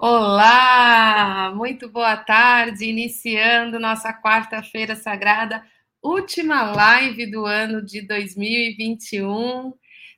Olá, muito boa tarde, iniciando nossa quarta-feira sagrada, última live do ano de 2021.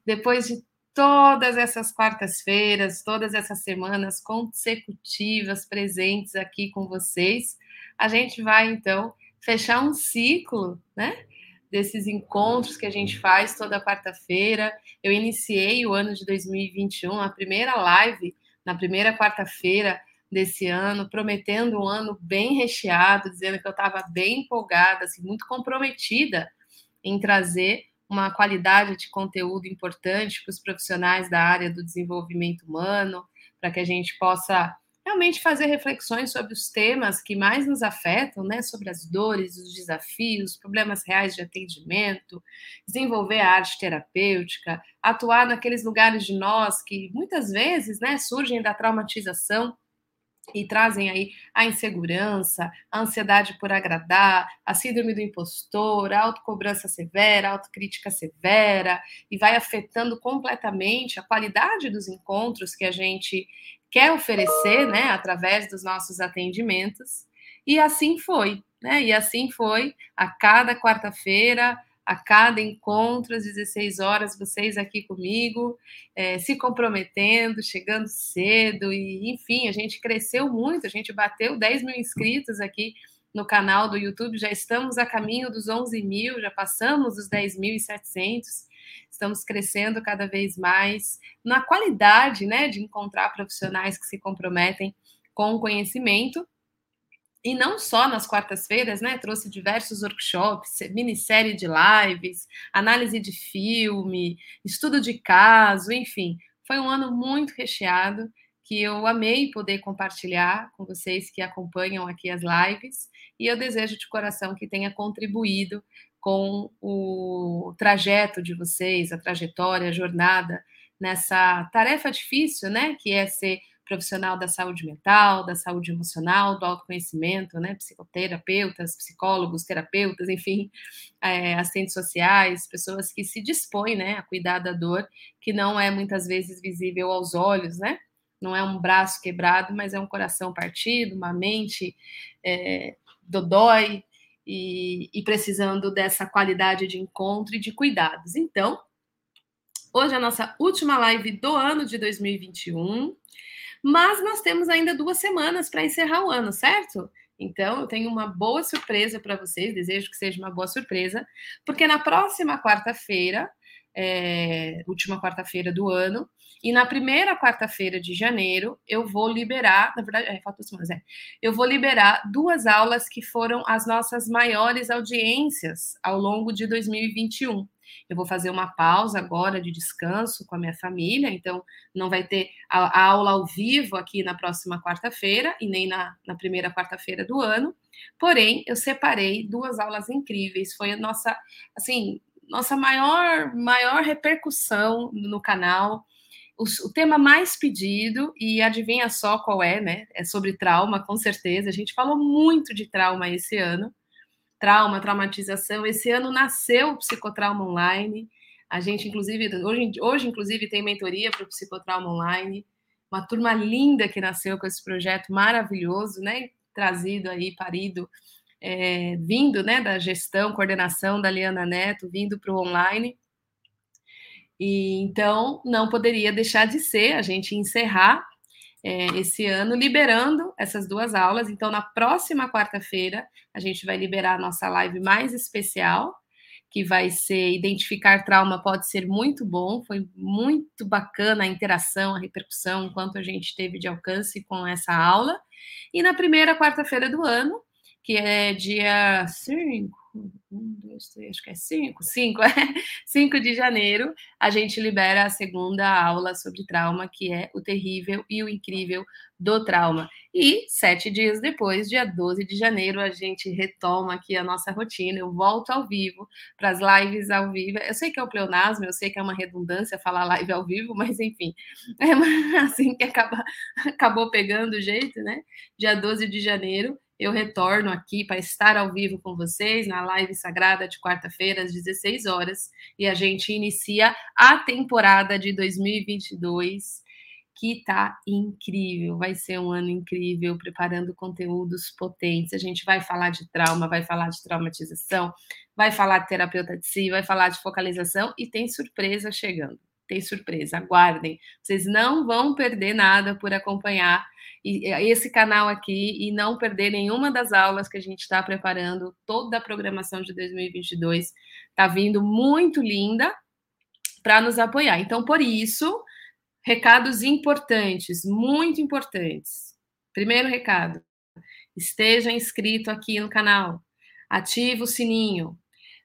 Depois de todas essas quartas-feiras, todas essas semanas consecutivas presentes aqui com vocês, a gente vai então fechar um ciclo, né? Desses encontros que a gente faz toda quarta-feira. Eu iniciei o ano de 2021, a primeira live na primeira quarta-feira desse ano, prometendo um ano bem recheado, dizendo que eu estava bem empolgada, assim, muito comprometida em trazer uma qualidade de conteúdo importante para os profissionais da área do desenvolvimento humano, para que a gente possa realmente fazer reflexões sobre os temas que mais nos afetam, né? Sobre as dores, os desafios, problemas reais de atendimento, desenvolver a arte terapêutica, atuar naqueles lugares de nós que muitas vezes, né, surgem da traumatização e trazem aí a insegurança, a ansiedade por agradar, a síndrome do impostor, a autocobrança severa, a autocrítica severa, e vai afetando completamente a qualidade dos encontros que a gente quer oferecer, né, através dos nossos atendimentos. E assim foi, né? E assim foi a cada quarta-feira, a cada encontro às 16 horas, vocês aqui comigo, é, se comprometendo, chegando cedo, e enfim, a gente cresceu muito, a gente bateu 10 mil inscritos aqui no canal do YouTube, já estamos a caminho dos 11 mil, já passamos os 10.700 estamos crescendo cada vez mais na qualidade né, de encontrar profissionais que se comprometem com o conhecimento. E não só nas quartas-feiras, né? Trouxe diversos workshops, minissérie de lives, análise de filme, estudo de caso, enfim. Foi um ano muito recheado que eu amei poder compartilhar com vocês que acompanham aqui as lives e eu desejo de coração que tenha contribuído com o trajeto de vocês, a trajetória, a jornada nessa tarefa difícil, né, que é ser profissional da saúde mental, da saúde emocional, do autoconhecimento, né, psicoterapeutas, psicólogos, terapeutas, enfim, é, assistentes sociais, pessoas que se dispõem, né, a cuidar da dor, que não é muitas vezes visível aos olhos, né, não é um braço quebrado, mas é um coração partido, uma mente é, dodói, e, e precisando dessa qualidade de encontro e de cuidados. Então, hoje é a nossa última live do ano de 2021, mas nós temos ainda duas semanas para encerrar o ano, certo? Então, eu tenho uma boa surpresa para vocês, desejo que seja uma boa surpresa, porque na próxima quarta-feira, é, última quarta-feira do ano, e na primeira quarta-feira de janeiro, eu vou liberar, na verdade, é, falta semanas, é, eu vou liberar duas aulas que foram as nossas maiores audiências ao longo de 2021. Eu vou fazer uma pausa agora de descanso com a minha família, então não vai ter a, a aula ao vivo aqui na próxima quarta-feira e nem na, na primeira quarta-feira do ano. Porém, eu separei duas aulas incríveis. Foi a nossa, assim, nossa maior, maior repercussão no canal o, tema mais pedido, e adivinha só qual é, né? É sobre trauma, com certeza. A gente falou muito de trauma esse ano. Trauma, traumatização. Esse ano nasceu o Psicotrauma Online. A gente, inclusive, hoje, hoje inclusive, tem mentoria para o Psicotrauma Online. Uma turma linda que nasceu com esse projeto maravilhoso, né? Trazido aí, parido, é, vindo né, da gestão, coordenação da Liana Neto, vindo para o online. E então não poderia deixar de ser a gente encerrar é, esse ano liberando essas duas aulas. Então, na próxima quarta-feira, a gente vai liberar a nossa live mais especial, que vai ser Identificar Trauma Pode Ser Muito Bom. Foi muito bacana a interação, a repercussão, enquanto a gente teve de alcance com essa aula. E na primeira quarta-feira do ano, que é dia 5, um, dois, três, acho que é cinco, cinco, é, cinco de janeiro, a gente libera a segunda aula sobre trauma, que é o terrível e o incrível do trauma. E sete dias depois, dia 12 de janeiro, a gente retoma aqui a nossa rotina. Eu volto ao vivo para as lives ao vivo. Eu sei que é o pleonasmo, eu sei que é uma redundância falar live ao vivo, mas enfim, é assim que acaba, acabou pegando o jeito, né? Dia 12 de janeiro eu retorno aqui para estar ao vivo com vocês na live sagrada de quarta-feira às 16 horas e a gente inicia a temporada de 2022 que tá incrível, vai ser um ano incrível, preparando conteúdos potentes. A gente vai falar de trauma, vai falar de traumatização, vai falar de terapeuta de si, vai falar de focalização e tem surpresa chegando. Tem surpresa, aguardem. Vocês não vão perder nada por acompanhar esse canal aqui e não perder nenhuma das aulas que a gente está preparando. Toda a programação de 2022 está vindo muito linda para nos apoiar. Então, por isso, recados importantes, muito importantes. Primeiro recado: esteja inscrito aqui no canal, ative o sininho,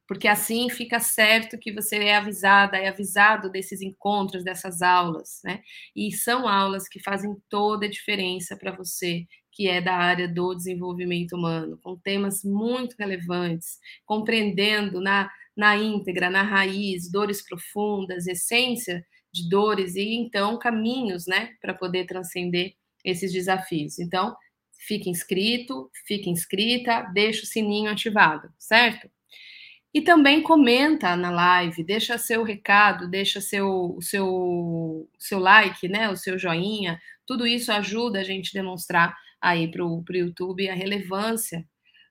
porque assim fica certo que você é avisada, é avisado desses encontros, dessas aulas, né? E são aulas que fazem toda a diferença para você que é da área do desenvolvimento humano, com temas muito relevantes, compreendendo na, na íntegra, na raiz, dores profundas, essência de dores e então caminhos, né, para poder transcender esses desafios. Então, fique inscrito, fique inscrita, deixa o sininho ativado, certo? E também comenta na live, deixa seu recado, deixa seu seu seu like, né, o seu joinha. Tudo isso ajuda a gente demonstrar aí para o YouTube a relevância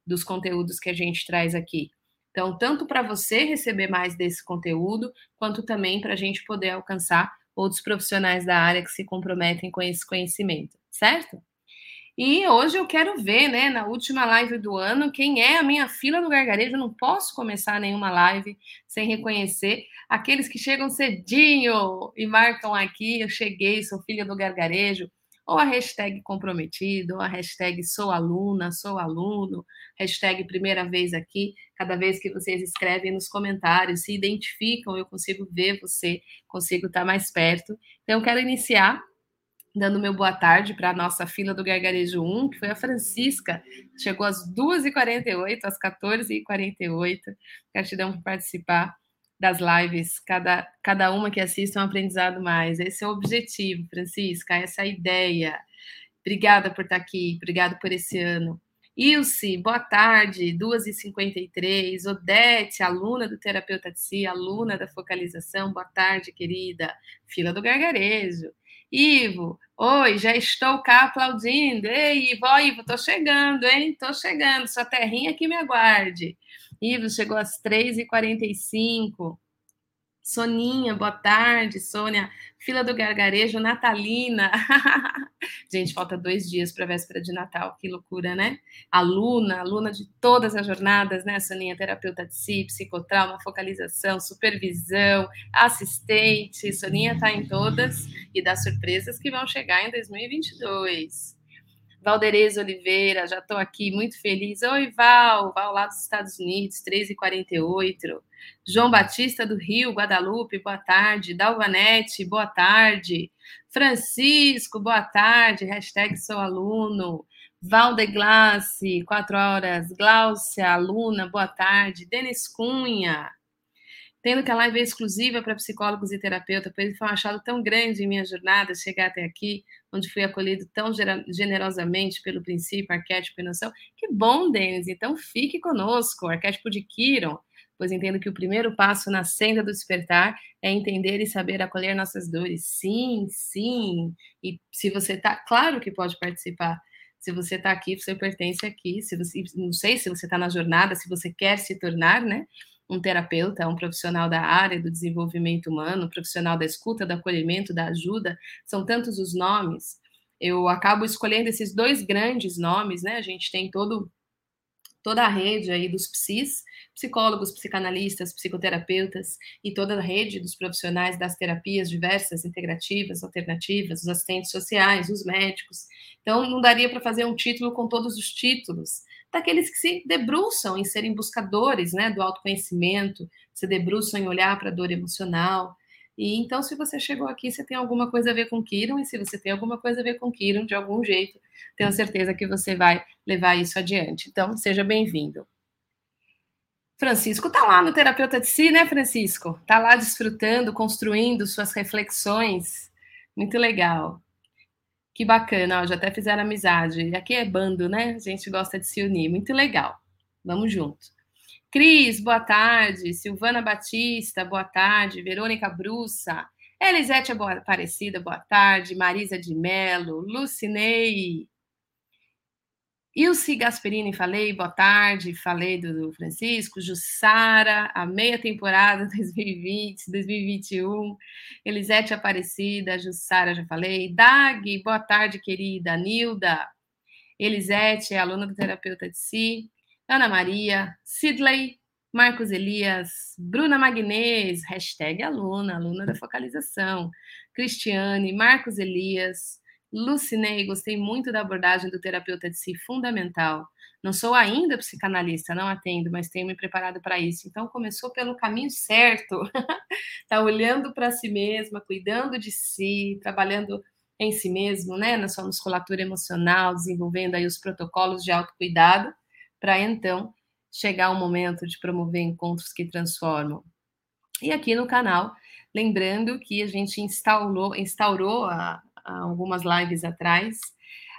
dos conteúdos que a gente traz aqui. Então, tanto para você receber mais desse conteúdo, quanto também para a gente poder alcançar outros profissionais da área que se comprometem com esse conhecimento, certo? E hoje eu quero ver, né, na última live do ano, quem é a minha fila do gargarejo. Eu não posso começar nenhuma live sem reconhecer aqueles que chegam cedinho e marcam aqui: eu cheguei, sou filha do gargarejo ou a hashtag comprometido, ou a hashtag sou aluna, sou aluno, hashtag primeira vez aqui. Cada vez que vocês escrevem nos comentários, se identificam, eu consigo ver você, consigo estar mais perto. Então, eu quero iniciar dando meu boa tarde para a nossa fila do Gargarejo 1, que foi a Francisca, chegou às 2h48, às 14h48. Gratidão por participar das lives, cada, cada uma que assiste é um aprendizado mais. Esse é o objetivo, Francisca, essa é a ideia. Obrigada por estar aqui, obrigada por esse ano. Ilse, boa tarde, 2h53. Odete, aluna do Terapeuta de Si, aluna da Focalização, boa tarde, querida. Fila do Gargarejo. Ivo, oi, já estou cá aplaudindo. Ei, Ivo, ó, Ivo, tô chegando, hein? Tô chegando, sua terrinha que me aguarde. Ivo chegou às 3h45. Soninha, boa tarde, Sônia. Fila do Gargarejo, Natalina. Gente, falta dois dias para a véspera de Natal, que loucura, né? Aluna, aluna de todas as jornadas, né, Soninha? Terapeuta de si, psicotrauma, focalização, supervisão, assistente. Soninha está em todas e das surpresas que vão chegar em 2022. Valderez Oliveira, já estou aqui muito feliz. Oi, Val, Val lá dos Estados Unidos, 3h48. João Batista do Rio, Guadalupe, boa tarde. Dalvanete, boa tarde. Francisco, boa tarde. Hashtag sou aluno. Valdeglace, quatro horas. Gláucia, aluna, boa tarde. Denis Cunha, tendo que a live é exclusiva para psicólogos e terapeutas, pois foi um achado tão grande em minha jornada chegar até aqui, onde fui acolhido tão generosamente pelo princípio, arquétipo e noção. Que bom, Denis! Então fique conosco, arquétipo de Kiron, pois entendo que o primeiro passo na senda do despertar é entender e saber acolher nossas dores. Sim, sim. E se você está, claro que pode participar. Se você está aqui, você pertence aqui. Se você, não sei se você está na jornada, se você quer se tornar, né? um terapeuta, um profissional da área do desenvolvimento humano, um profissional da escuta, do acolhimento, da ajuda, são tantos os nomes. Eu acabo escolhendo esses dois grandes nomes, né? A gente tem todo toda a rede aí dos psis, psicólogos, psicanalistas, psicoterapeutas e toda a rede dos profissionais das terapias diversas, integrativas, alternativas, os assistentes sociais, os médicos. Então, não daria para fazer um título com todos os títulos, daqueles que se debruçam em serem buscadores né, do autoconhecimento, se debruçam em olhar para a dor emocional. E então, se você chegou aqui, você tem alguma coisa a ver com Kiron, e se você tem alguma coisa a ver com Kiron, de algum jeito, tenho certeza que você vai levar isso adiante. Então, seja bem-vindo. Francisco está lá no Terapeuta de Si, né, Francisco? Está lá desfrutando, construindo suas reflexões. Muito legal. Que bacana, ó, já até fizeram amizade. Aqui é bando, né? A gente gosta de se unir. Muito legal. Vamos junto. Cris, boa tarde. Silvana Batista, boa tarde. Verônica Brussa. Elisete Aparecida, boa tarde. Marisa de Melo, Lucinei, Ilse Gasperini, falei, boa tarde, falei do, Francisco, Jussara, a meia temporada 2020, 2021, Elisete Aparecida, Jussara, já falei, Dag, boa tarde, querida, Nilda, Elisete, aluna do terapeuta de si, Ana Maria, Sidley, Marcos Elias, Bruna Magnês, hashtag aluna, aluna da focalização, Cristiane, Marcos Elias, Lucinei, gostei muito da abordagem do terapeuta de si, fundamental. Não sou ainda psicanalista, não atendo, mas tenho me preparado para isso. Então, começou pelo caminho certo. Está olhando para si mesma, cuidando de si, trabalhando em si mesmo, né, na sua musculatura emocional, desenvolvendo aí os protocolos de autocuidado, para então chegar o momento de promover encontros que transformam. E aqui no canal, lembrando que a gente instaurou, instaurou a, algumas lives atrás.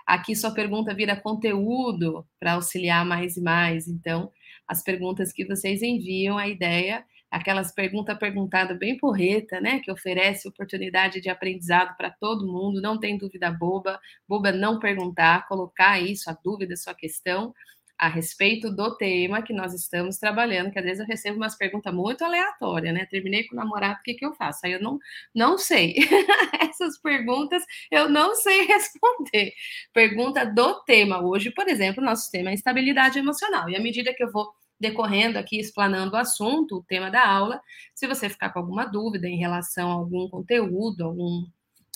Aqui sua pergunta vira conteúdo para auxiliar mais e mais. Então, as perguntas que vocês enviam, a ideia, aquelas pergunta perguntada bem porreta, né, que oferece oportunidade de aprendizado para todo mundo, não tem dúvida boba, boba não perguntar, colocar isso, a dúvida, sua questão, a respeito do tema que nós estamos trabalhando, que às vezes eu recebo umas perguntas muito aleatórias, né? Terminei com o namorado, o que, que eu faço? Aí eu não, não sei. Essas perguntas eu não sei responder. Pergunta do tema. Hoje, por exemplo, nosso tema é estabilidade emocional. E à medida que eu vou decorrendo aqui, explanando o assunto, o tema da aula, se você ficar com alguma dúvida em relação a algum conteúdo, algum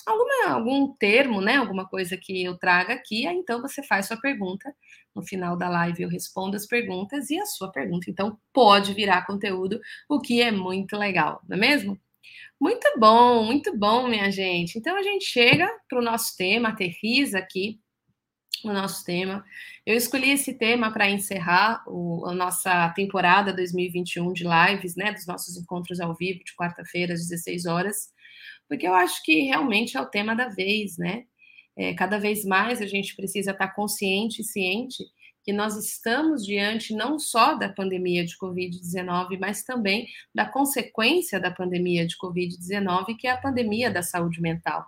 alguma, algum termo, né, alguma coisa que eu traga aqui, aí então você faz sua pergunta. No final da live eu respondo as perguntas e a sua pergunta, então, pode virar conteúdo, o que é muito legal, não é mesmo? Muito bom, muito bom, minha gente. Então a gente chega para o nosso tema, aterriza aqui o nosso tema. Eu escolhi esse tema para encerrar o, a nossa temporada 2021 de lives, né, dos nossos encontros ao vivo de quarta-feira às 16 horas porque eu acho que realmente é o tema da vez, né? É, cada vez mais a gente precisa estar consciente e ciente que nós estamos diante não só da pandemia de Covid-19, mas também da consequência da pandemia de Covid-19, que é a pandemia da saúde mental.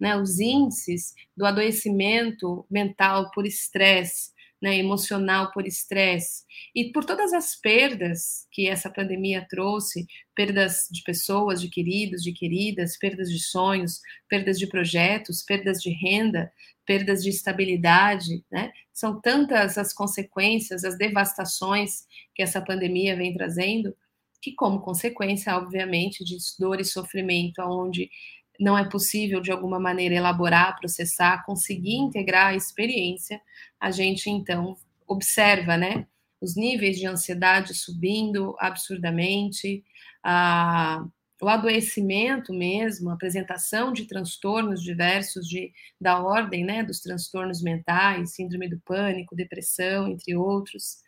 Né? Os índices do adoecimento mental por estresse, né, emocional por estresse e por todas as perdas que essa pandemia trouxe perdas de pessoas, de queridos, de queridas, perdas de sonhos, perdas de projetos, perdas de renda, perdas de estabilidade, né? São tantas as consequências, as devastações que essa pandemia vem trazendo, que como consequência, obviamente, de dor e sofrimento, onde não é possível de alguma maneira elaborar, processar, conseguir integrar a experiência, a gente então observa, né, os níveis de ansiedade subindo absurdamente, a, o adoecimento mesmo, a apresentação de transtornos diversos de, da ordem, né, dos transtornos mentais, síndrome do pânico, depressão, entre outros,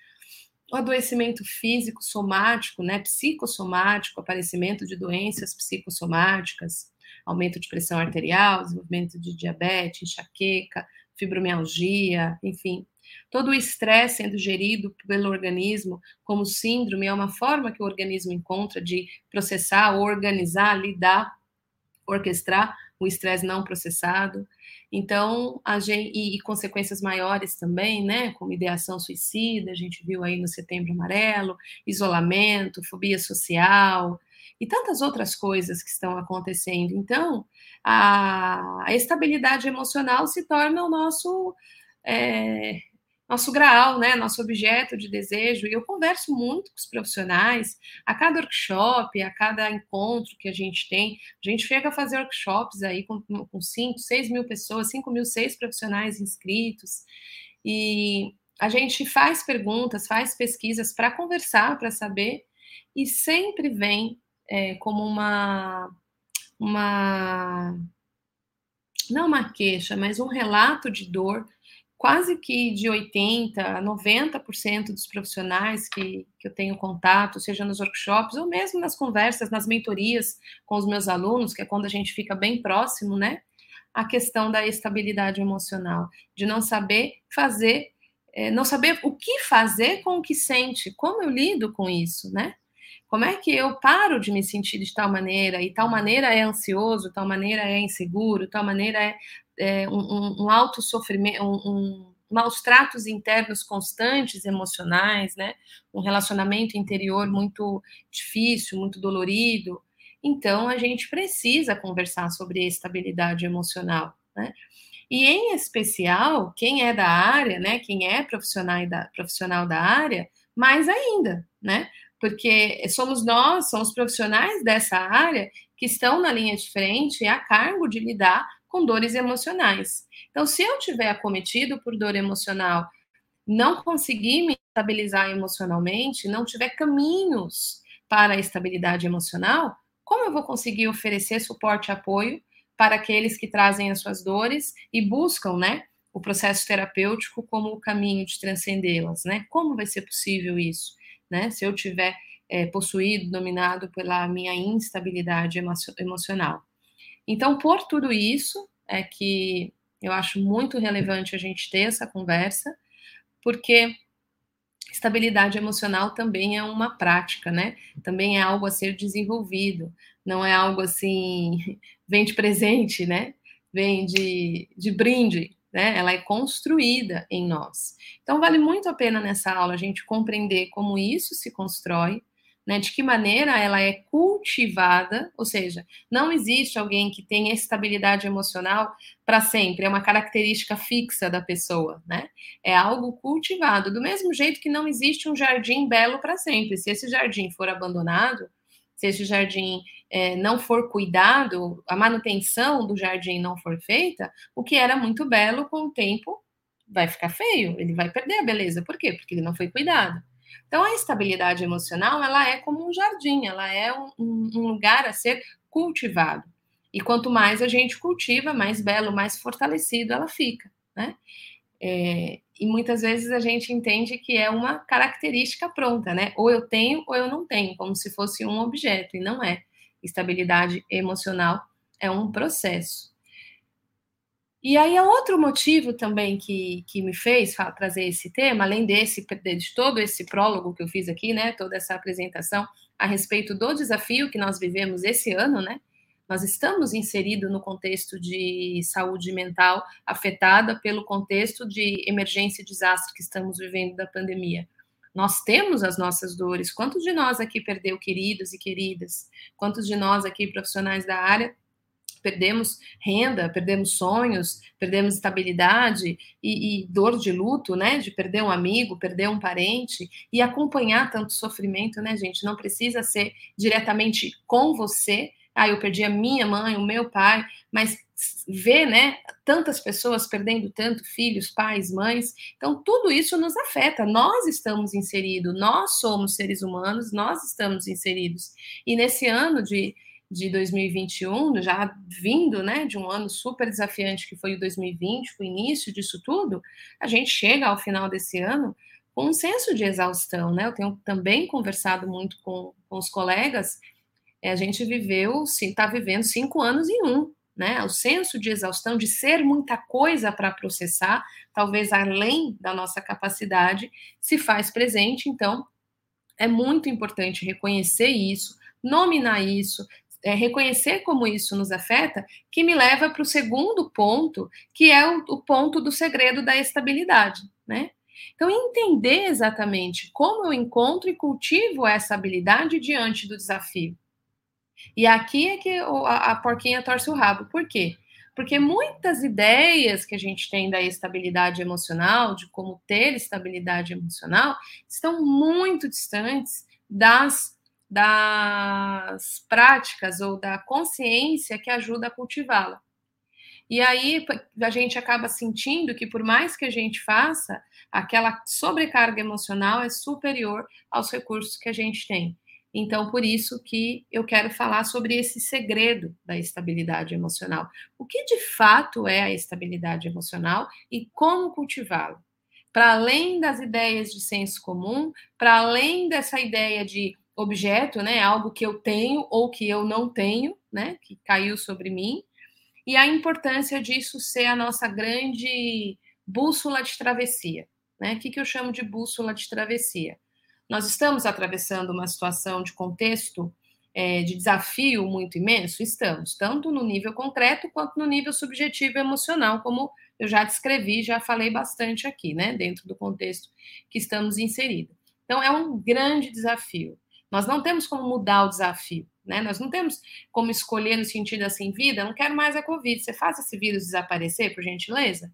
o adoecimento físico, somático, né, psicossomático, aparecimento de doenças psicossomáticas, aumento de pressão arterial, desenvolvimento de diabetes, enxaqueca, fibromialgia, enfim. Todo o estresse sendo gerido pelo organismo como síndrome é uma forma que o organismo encontra de processar, organizar, lidar, orquestrar o estresse não processado. Então, a gente, e, e, consequências maiores também, né, como ideação suicida, a gente viu aí no Setembro Amarelo, isolamento, fobia social, e tantas outras coisas que estão acontecendo. Então, a, a estabilidade emocional se torna o nosso é, nosso graal, né, nosso objeto de desejo. E eu converso muito com os profissionais, a cada workshop, a cada encontro que a gente tem, a gente chega a fazer workshops aí com, com 5, 6 mil pessoas, 5 mil, 6 profissionais inscritos, e a gente faz perguntas, faz pesquisas para conversar, para saber, e sempre vem é, como uma, uma. Não uma queixa, mas um relato de dor, quase que de 80% a 90% dos profissionais que, que eu tenho contato, seja nos workshops ou mesmo nas conversas, nas mentorias com os meus alunos, que é quando a gente fica bem próximo, né? A questão da estabilidade emocional, de não saber fazer, é, não saber o que fazer com o que sente, como eu lido com isso, né? Como é que eu paro de me sentir de tal maneira, e tal maneira é ansioso, tal maneira é inseguro, tal maneira é, é um, um, um alto sofrimento, um, um, maus tratos internos constantes, emocionais, né? Um relacionamento interior muito difícil, muito dolorido. Então, a gente precisa conversar sobre estabilidade emocional, né? E em especial, quem é da área, né? Quem é profissional da, profissional da área, mais ainda, né? Porque somos nós, somos profissionais dessa área que estão na linha de frente a cargo de lidar com dores emocionais. Então, se eu tiver acometido por dor emocional, não conseguir me estabilizar emocionalmente, não tiver caminhos para a estabilidade emocional, como eu vou conseguir oferecer suporte e apoio para aqueles que trazem as suas dores e buscam, né, o processo terapêutico como o caminho de transcendê-las, né? Como vai ser possível isso, né? Se eu tiver é, possuído, dominado pela minha instabilidade emo emocional. Então, por tudo isso, é que eu acho muito relevante a gente ter essa conversa, porque estabilidade emocional também é uma prática, né? Também é algo a ser desenvolvido, não é algo assim, vem de presente, né? Vem de, de brinde, né? Ela é construída em nós. Então, vale muito a pena nessa aula a gente compreender como isso se constrói, né, de que maneira ela é cultivada, ou seja, não existe alguém que tenha estabilidade emocional para sempre, é uma característica fixa da pessoa, né? É algo cultivado, do mesmo jeito que não existe um jardim belo para sempre. Se esse jardim for abandonado, se esse jardim é, não for cuidado, a manutenção do jardim não for feita, o que era muito belo com o tempo vai ficar feio, ele vai perder a beleza. Por quê? Porque ele não foi cuidado. Então, a estabilidade emocional, ela é como um jardim, ela é um, um lugar a ser cultivado. E quanto mais a gente cultiva, mais belo, mais fortalecido ela fica, né? É, e muitas vezes a gente entende que é uma característica pronta, né? Ou eu tenho ou eu não tenho, como se fosse um objeto, e não é. Estabilidade emocional é um processo. E aí, é outro motivo também que, que me fez trazer esse tema, além desse, de todo esse prólogo que eu fiz aqui, né, toda essa apresentação a respeito do desafio que nós vivemos esse ano, né, nós estamos inseridos no contexto de saúde mental afetada pelo contexto de emergência e desastre que estamos vivendo da pandemia. Nós temos as nossas dores. Quantos de nós aqui perdeu queridos e queridas? Quantos de nós aqui, profissionais da área, perdemos renda, perdemos sonhos, perdemos estabilidade e, e, dor de luto, né? De perder um amigo, perder um parente e acompanhar tanto sofrimento, né, gente? Não precisa ser diretamente com você. Ah, eu perdi a minha mãe, o meu pai, mas ver, né, tantas pessoas perdendo tanto, filhos, pais, mães. Então, tudo isso nos afeta. Nós estamos inseridos, nós somos seres humanos, nós estamos inseridos. E nesse ano de de 2021, já vindo né, de um ano super desafiante que foi o 2020, o início disso tudo, a gente chega ao final desse ano com um senso de exaustão. Né? Eu tenho também conversado muito com, com os colegas, a gente viveu, está vivendo cinco anos em um. Né? O senso de exaustão, de ser muita coisa para processar, talvez além da nossa capacidade, se faz presente. Então, é muito importante reconhecer isso, nominar isso, é, reconhecer como isso nos afeta, que me leva para o segundo ponto, que é o, o ponto do segredo da estabilidade, né? Então, entender exatamente como eu encontro e cultivo essa habilidade diante do desafio. E aqui é que a, porquinha torce o rabo. Por quê? Porque muitas ideias que a gente tem da estabilidade emocional, de como ter estabilidade emocional, estão muito distantes das das práticas ou da consciência que ajuda a cultivá-la. E aí a gente acaba sentindo que, por mais que a gente faça, aquela sobrecarga emocional é superior aos recursos que a gente tem. Então, por isso que eu quero falar sobre esse segredo da estabilidade emocional. O que de fato é a estabilidade emocional e como cultivá-la? Para além das ideias de senso comum, para além dessa ideia de objeto, né? Algo que eu tenho ou que eu não tenho, né? Que caiu sobre mim. E a importância disso ser a nossa grande bússola de travessia, né? O que, que eu chamo de bússola de travessia? Nós estamos atravessando uma situação de contexto é, de desafio muito imenso? Estamos, tanto no nível concreto quanto no nível subjetivo e emocional, como eu já descrevi, já falei bastante aqui, né, dentro do contexto que estamos inseridos. Então, é um grande desafio. Nós não temos como mudar o desafio, né? Nós não temos como escolher no sentido assim, vida, não quero mais a Covid, você faz esse vírus desaparecer, por gentileza?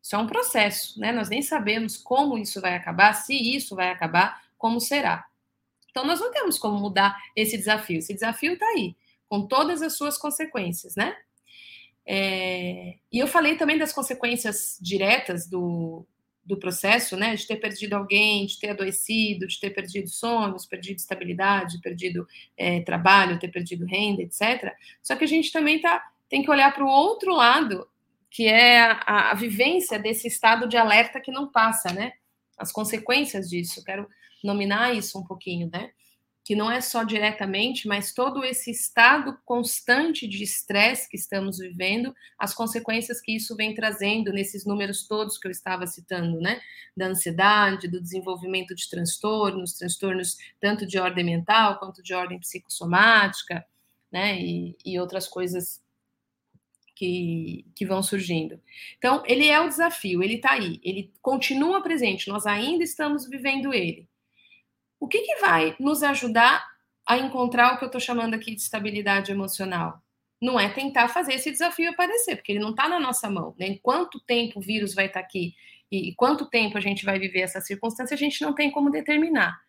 Isso é um processo, né? Nós nem sabemos como isso vai acabar, se isso vai acabar, como será. Então, nós não temos como mudar esse desafio. Esse desafio está aí, com todas as suas consequências, né? É... E eu falei também das consequências diretas do, do processo, né? De ter perdido alguém, de ter adoecido, de ter perdido sonhos, perdido estabilidade, perdido é, trabalho, ter perdido renda, etc. Só que a gente também tá, tem que olhar para o outro lado, que é a, a, vivência desse estado de alerta que não passa, né? As consequências disso. Quero nominar isso um pouquinho, né? Que não é só diretamente, mas todo esse estado constante de estresse que estamos vivendo, as consequências que isso vem trazendo nesses números todos que eu estava citando, né? Da ansiedade, do desenvolvimento de transtornos, transtornos tanto de ordem mental quanto de ordem psicossomática, né? E, e outras coisas que, que, vão surgindo. Então, ele é o desafio, ele está aí, ele continua presente, nós ainda estamos vivendo ele. O que, que vai nos ajudar a encontrar o que eu estou chamando aqui de estabilidade emocional? Não é tentar fazer esse desafio aparecer, porque ele não está na nossa mão. Né? Quanto tempo o vírus vai estar tá aqui e quanto tempo a gente vai viver essa circunstância, a gente não tem como determinar.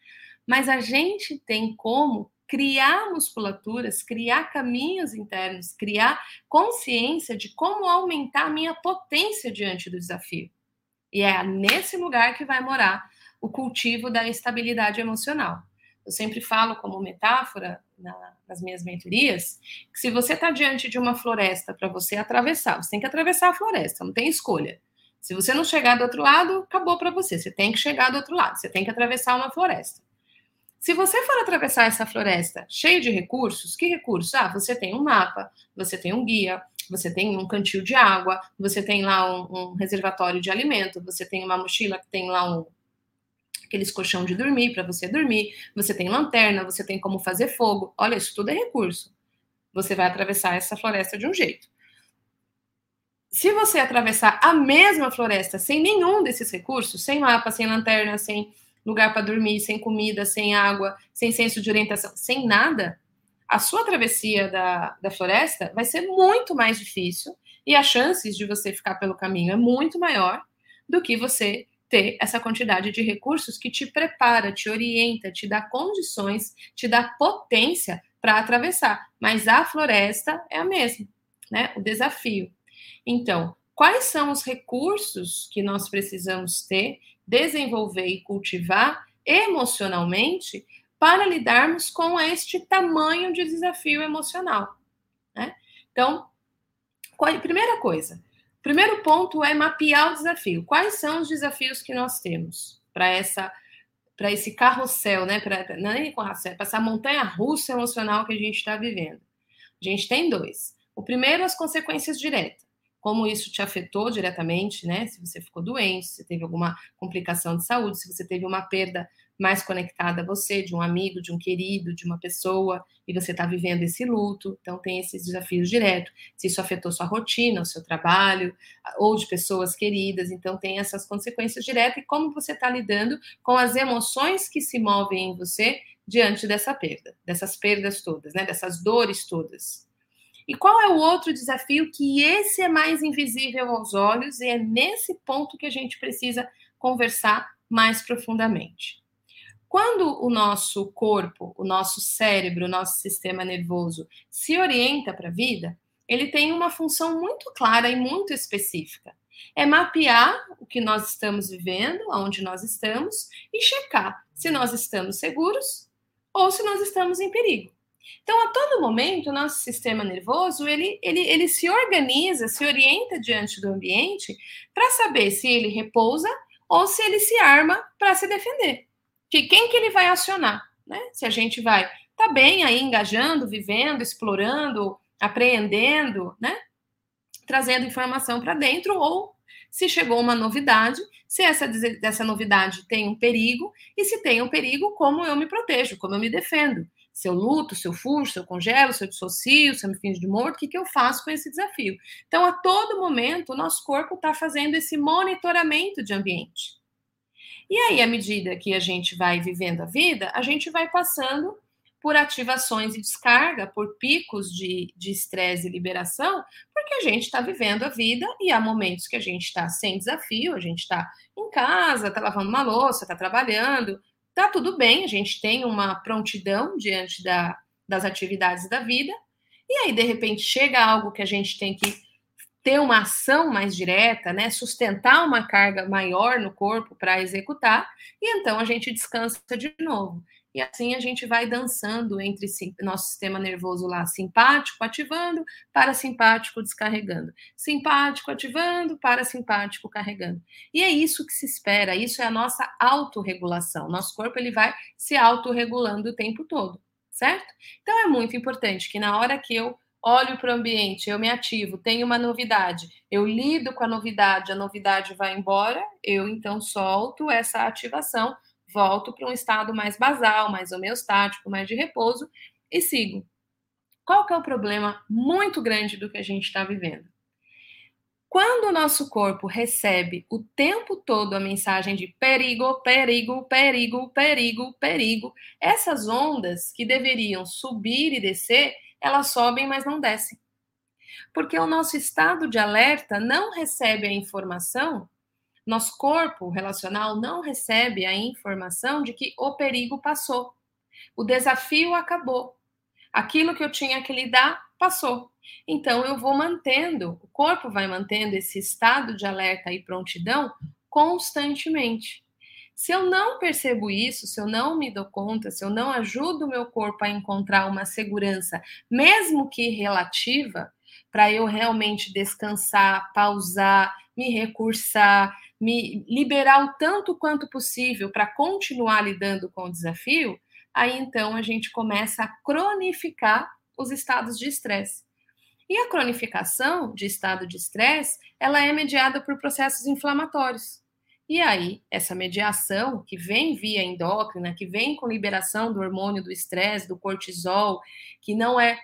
Mas a gente tem como criar musculaturas, criar caminhos internos, criar consciência de como aumentar a minha potência diante do desafio. E é nesse lugar que vai morar o cultivo da estabilidade emocional. Eu sempre falo como metáfora na, nas minhas mentorias que se você está diante de uma floresta para você atravessar, você tem que atravessar a floresta, não tem escolha. Se você não chegar do outro lado, acabou para você. Você tem que chegar do outro lado, você tem que atravessar uma floresta. Se você for atravessar essa floresta cheio de recursos, que recursos? Ah, você tem um mapa, você tem um guia, você tem um cantil de água, você tem lá um, um reservatório de alimento, você tem uma mochila que tem lá um, aqueles colchão de dormir para você dormir, você tem lanterna, você tem como fazer fogo. Olha, isso tudo é recurso. Você vai atravessar essa floresta de um jeito. Se você atravessar a mesma floresta sem nenhum desses recursos, sem mapa, sem lanterna, sem lugar para dormir, sem comida, sem água, sem senso de orientação, sem nada, a sua travessia da, da floresta vai ser muito mais difícil e as chances de você ficar pelo caminho é muito maior do que você ter essa quantidade de recursos que te prepara, te orienta, te dá condições, te dá potência para atravessar. Mas a floresta é a mesma, né? O desafio. Então, quais são os recursos que nós precisamos ter, desenvolver e cultivar emocionalmente para lidarmos com este tamanho de desafio emocional? Né? Então, qual, primeira coisa, primeiro ponto é mapear o desafio. Quais são os desafios que nós temos para essa para esse carrossel, né? Para não é carrossel, para essa montanha russa emocional que a gente está vivendo. A gente tem dois. O primeiro, as consequências diretas como isso te afetou diretamente, né? Se você ficou doente, se teve alguma complicação de saúde, se você teve uma perda mais conectada a você, de um amigo, de um querido, de uma pessoa, e você está vivendo esse luto, então tem esses desafios diretos. Se isso afetou sua rotina, o seu trabalho, ou de pessoas queridas, então tem essas consequências diretas e como você está lidando com as emoções que se movem em você diante dessa perda, dessas perdas todas, né? Dessas dores todas. E qual é o outro desafio que esse é mais invisível aos olhos e é nesse ponto que a gente precisa conversar mais profundamente. Quando o nosso corpo, o nosso cérebro, o nosso sistema nervoso se orienta para a vida, ele tem uma função muito clara e muito específica. É mapear o que nós estamos vivendo, aonde nós estamos, e checar se nós estamos seguros ou se nós estamos em perigo. Então, a todo momento, o nosso sistema nervoso, ele, ele, ele se organiza, se orienta diante do ambiente para saber se ele repousa ou se ele se arma para se defender. Que quem que ele vai acionar, né? Se a gente vai tá bem aí engajando, vivendo, explorando, apreendendo, né? Trazendo informação para dentro ou se chegou uma novidade, se essa, essa novidade tem um perigo, e se tem um perigo, como eu me protejo, como eu me defendo. Se eu luto, se eu fujo, se eu congelo, se eu dissocio, se eu me finjo de morto, o que, que eu faço com esse desafio? Então, a todo momento, o nosso corpo está fazendo esse monitoramento de ambiente. E aí, à medida que a gente vai vivendo a vida, a gente vai passando por ativações e descarga, por picos de estresse e liberação, porque a gente está vivendo a vida e há momentos que a gente está sem desafio, a gente está em casa, está lavando uma louça, está trabalhando, está tudo bem, a gente tem uma prontidão diante da, das atividades da vida, e aí, de repente, chega algo que a gente tem que ter uma ação mais direta, né, sustentar uma carga maior no corpo para executar, e então a gente descansa de novo. E assim a gente vai dançando entre nosso sistema nervoso lá simpático ativando, parasimpático descarregando. Simpático ativando, parasimpático carregando. E é isso que se espera, isso é a nossa autorregulação. Nosso corpo ele vai se autorregulando o tempo todo, certo? Então é muito importante que na hora que eu olho para o ambiente, eu me ativo, tenho uma novidade, eu lido com a novidade, a novidade vai embora, eu então solto essa ativação volto para um estado mais basal, mais homeostático, mais de repouso e sigo. Qual que é o problema muito grande do que a gente está vivendo? Quando o nosso corpo recebe o tempo todo a mensagem de perigo, perigo, perigo, perigo, perigo, essas ondas que deveriam subir e descer, elas sobem, mas não descem. Porque o nosso estado de alerta não recebe a informação nosso corpo relacional não recebe a informação de que o perigo passou. O desafio acabou. Aquilo que eu tinha que lidar passou. Então eu vou mantendo, o corpo vai mantendo esse estado de alerta e prontidão constantemente. Se eu não percebo isso, se eu não me dou conta, se eu não ajudo o meu corpo a encontrar uma segurança, mesmo que relativa, para eu realmente descansar, pausar, me recursar, me liberar o tanto quanto possível para continuar lidando com o desafio, aí então a gente começa a cronificar os estados de estresse. E a cronificação de estado de estresse, ela é mediada por processos inflamatórios. E aí, essa mediação que vem via endócrina, que vem com liberação do hormônio do estresse, do cortisol, que não é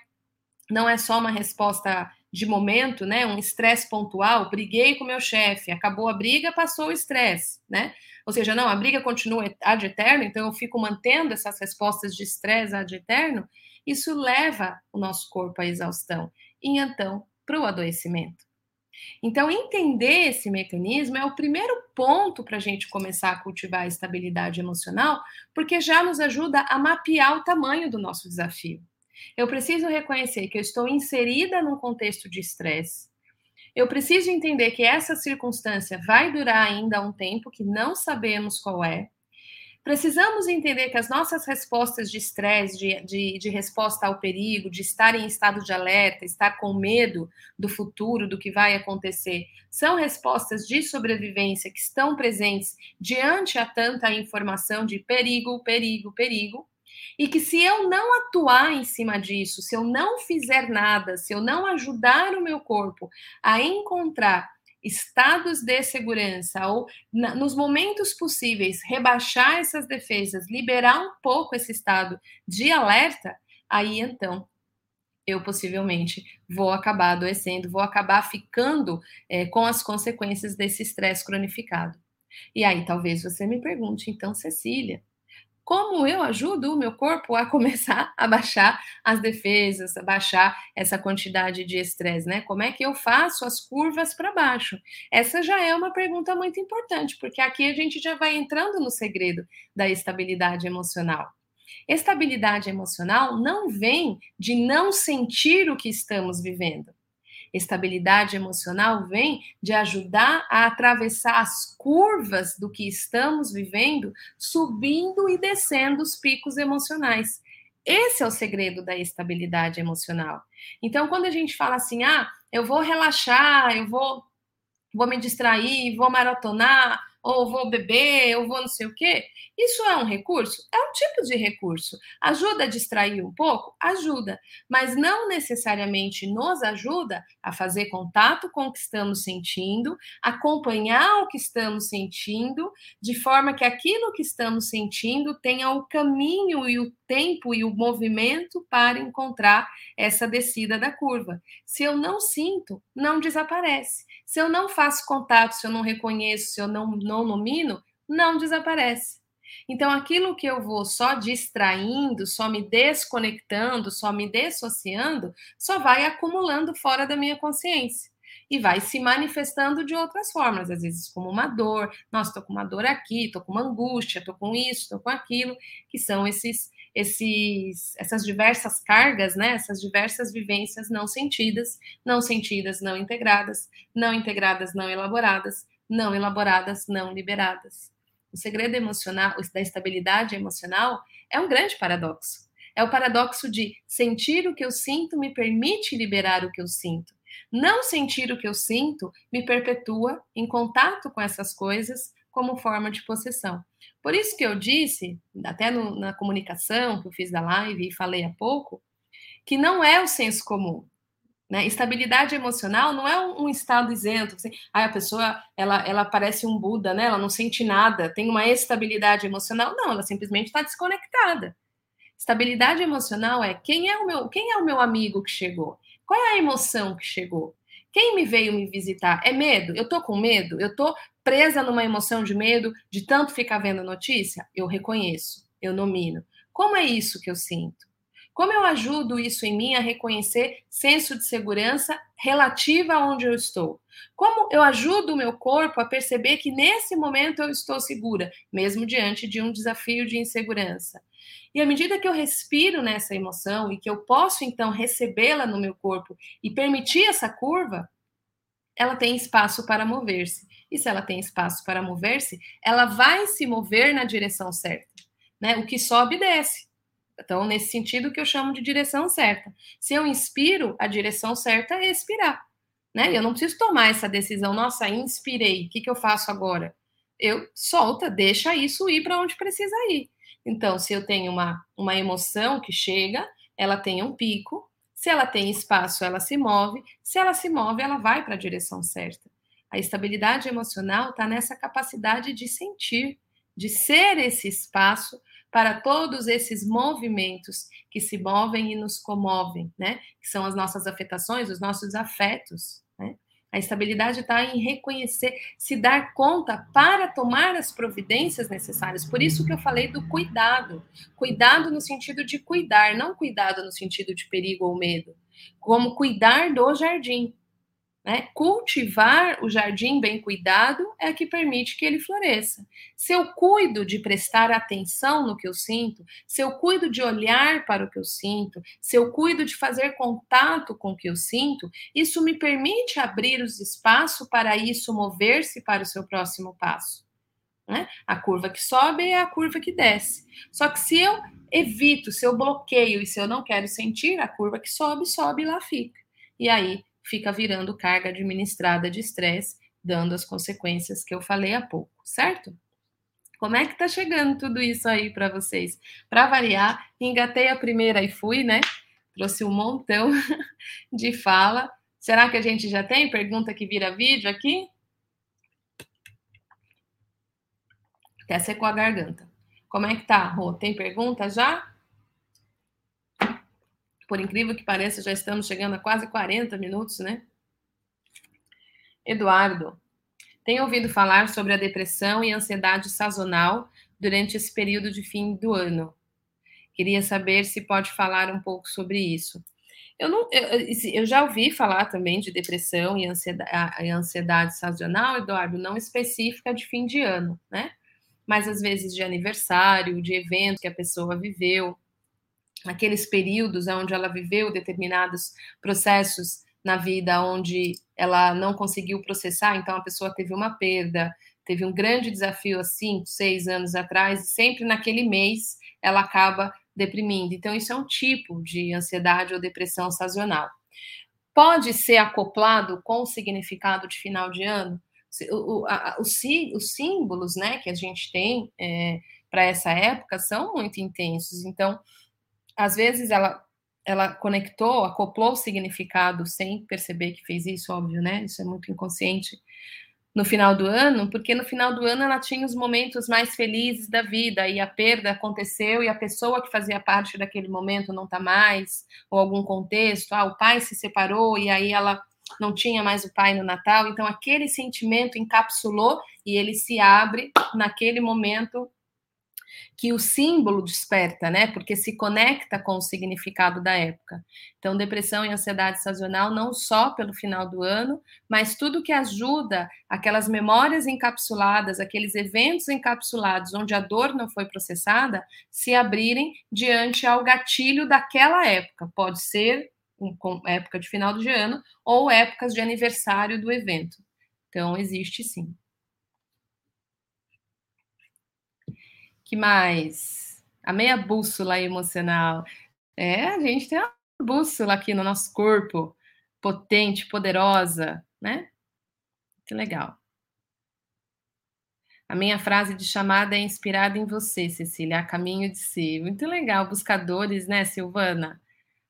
não é só uma resposta de momento, né? Um estresse pontual, briguei com meu chefe, acabou a briga, passou o estresse, né? Ou seja, não, a briga continua ad eterno, então eu fico mantendo essas respostas de estresse ad eterno, isso leva o nosso corpo à exaustão e então para o adoecimento. Então, entender esse mecanismo é o primeiro ponto para a gente começar a cultivar a estabilidade emocional, porque já nos ajuda a mapear o tamanho do nosso desafio. Eu preciso reconhecer que eu estou inserida num contexto de estresse. Eu preciso entender que essa circunstância vai durar ainda um tempo que não sabemos qual é. Precisamos entender que as nossas respostas de estresse, de, de, de, resposta ao perigo, de estar em estado de alerta, estar com medo do futuro, do que vai acontecer, são respostas de sobrevivência que estão presentes diante a tanta informação de perigo, perigo, perigo. E que se eu não atuar em cima disso, se eu não fizer nada, se eu não ajudar o meu corpo a encontrar estados de segurança ou na, nos momentos possíveis rebaixar essas defesas, liberar um pouco esse estado de alerta, aí então eu possivelmente vou acabar adoecendo, vou acabar ficando é, com as consequências desse estresse cronificado. E aí talvez você me pergunte, então, Cecília, como eu ajudo o meu corpo a começar a baixar as defesas, a baixar essa quantidade de estresse, né? Como é que eu faço as curvas para baixo? Essa já é uma pergunta muito importante, porque aqui a gente já vai entrando no segredo da estabilidade emocional. Estabilidade emocional não vem de não sentir o que estamos vivendo. Estabilidade emocional vem de ajudar a atravessar as curvas do que estamos vivendo, subindo e descendo os picos emocionais. Esse é o segredo da estabilidade emocional. Então, quando a gente fala assim, ah, eu vou relaxar, eu vou, vou me distrair, vou maratonar ou vou beber, ou vou não sei o quê. Isso é um recurso? É um tipo de recurso. Ajuda a distrair um pouco? Ajuda, mas não necessariamente nos ajuda a fazer contato com o que estamos sentindo, acompanhar o que estamos sentindo, de forma que aquilo que estamos sentindo tenha o caminho e o tempo e o movimento para encontrar essa descida da curva. Se eu não sinto, não desaparece. Se eu não faço contato, se eu não reconheço, se eu não, não nomino, não desaparece. Então, aquilo que eu vou só distraindo, só me desconectando, só me dissociando, só vai acumulando fora da minha consciência e vai se manifestando de outras formas, às vezes como uma dor, nossa, tô com uma dor aqui, tô com uma angústia, tô com isso, tô com aquilo, que são esses esses, essas diversas cargas, né, essas diversas vivências não sentidas, não sentidas, não integradas, não integradas, não elaboradas, não elaboradas, não liberadas. O segredo emocional, da estabilidade emocional, é um grande paradoxo. É o paradoxo de sentir o que eu sinto me permite liberar o que eu sinto. Não sentir o que eu sinto me perpetua em contato com essas coisas como forma de possessão. Por isso que eu disse, até no, na comunicação que eu fiz da live e falei há pouco, que não é o senso comum. Né? Estabilidade emocional não é um, estado isento. Assim, ah, a pessoa ela, ela parece um Buda, né? ela não sente nada, tem uma estabilidade emocional. Não, ela simplesmente está desconectada. Estabilidade emocional é quem é o meu quem é o meu amigo que chegou? Qual é a emoção que chegou? Quem me veio me visitar? É medo? Eu tô com medo? Eu tô presa numa emoção de medo de tanto ficar vendo notícia? Eu reconheço, eu nomino. Como é isso que eu sinto? Como eu ajudo isso em mim a reconhecer senso de segurança relativa a onde eu estou? Como eu ajudo o meu corpo a perceber que nesse momento eu estou segura, mesmo diante de um desafio de insegurança? E à medida que eu respiro nessa emoção e que eu posso então recebê-la no meu corpo e permitir essa curva, ela tem espaço para mover-se. E se ela tem espaço para mover-se, ela vai se mover na direção certa. Né? O que sobe, desce. Então, nesse sentido que eu chamo de direção certa. Se eu inspiro, a direção certa é expirar. Né? Eu não preciso tomar essa decisão, nossa, inspirei, o que, que eu faço agora? Eu solta, deixa isso ir para onde precisa ir. Então, se eu tenho uma, uma emoção que chega, ela tem um pico, se ela tem espaço, ela se move, se ela se move, ela vai para a direção certa. A estabilidade emocional está nessa capacidade de sentir, de ser esse espaço para todos esses movimentos que se movem e nos comovem, né? Que são as nossas afetações, os nossos afetos? A estabilidade está em reconhecer, se dar conta para tomar as providências necessárias. Por isso que eu falei do cuidado. Cuidado no sentido de cuidar, não cuidado no sentido de perigo ou medo. Como cuidar do jardim. Né? Cultivar o jardim bem cuidado é que permite que ele floresça. Se eu cuido de prestar atenção no que eu sinto, se eu cuido de olhar para o que eu sinto, se eu cuido de fazer contato com o que eu sinto, isso me permite abrir os espaços para isso mover-se para o seu próximo passo. Né? A curva que sobe é a curva que desce. Só que se eu evito, se eu bloqueio e se eu não quero sentir, a curva que sobe, sobe e lá fica. E aí fica virando carga administrada de estresse, dando as consequências que eu falei há pouco, certo? Como é que tá chegando tudo isso aí para vocês? Para variar, engatei a primeira e fui, né? Trouxe um montão de fala. Será que a gente já tem pergunta que vira vídeo aqui? Até secou a garganta. Como é que tá, Rô? Tem pergunta já? Por incrível que pareça, já estamos chegando a quase 40 minutos, né? Eduardo, tenho ouvido falar sobre a depressão e ansiedade sazonal durante esse período de fim do ano. Queria saber se pode falar um pouco sobre isso. Eu, não, eu, eu já ouvi falar também de depressão e ansiedade, ansiedade sazonal, Eduardo, não específica de fim de ano, né? Mas às vezes de aniversário, de evento que a pessoa viveu aqueles períodos onde ela viveu determinados processos na vida onde ela não conseguiu processar, então a pessoa teve uma perda, teve um grande desafio há cinco, seis anos atrás, e sempre naquele mês ela acaba deprimindo. Então, isso é um tipo de ansiedade ou depressão sazonal. Pode ser acoplado com o significado de final de ano? o, os, os símbolos né, que a gente tem é, para essa época são muito intensos. Então, às vezes ela ela conectou, acoplou o significado sem perceber que fez isso, óbvio, né? Isso é muito inconsciente no final do ano, porque no final do ano ela tinha os momentos mais felizes da vida e a perda aconteceu e a pessoa que fazia parte daquele momento não está mais, ou algum contexto, ah, o pai se separou e aí ela não tinha mais o pai no Natal, então aquele sentimento encapsulou e ele se abre naquele momento que o símbolo desperta, né? Porque se conecta com o significado da época. Então, depressão e ansiedade sazonal não só pelo final do ano, mas tudo que ajuda aquelas memórias encapsuladas, aqueles eventos encapsulados onde a dor não foi processada, se abrirem diante ao gatilho daquela época. Pode ser época de final de ano ou épocas de aniversário do evento. Então, existe sim. Que mais? A meia bússola emocional. É, a gente tem uma bússola aqui no nosso corpo, potente, poderosa, né? Que legal. A minha frase de chamada é inspirada em você, Cecília, a caminho de si. Muito legal, buscadores, né, Silvana?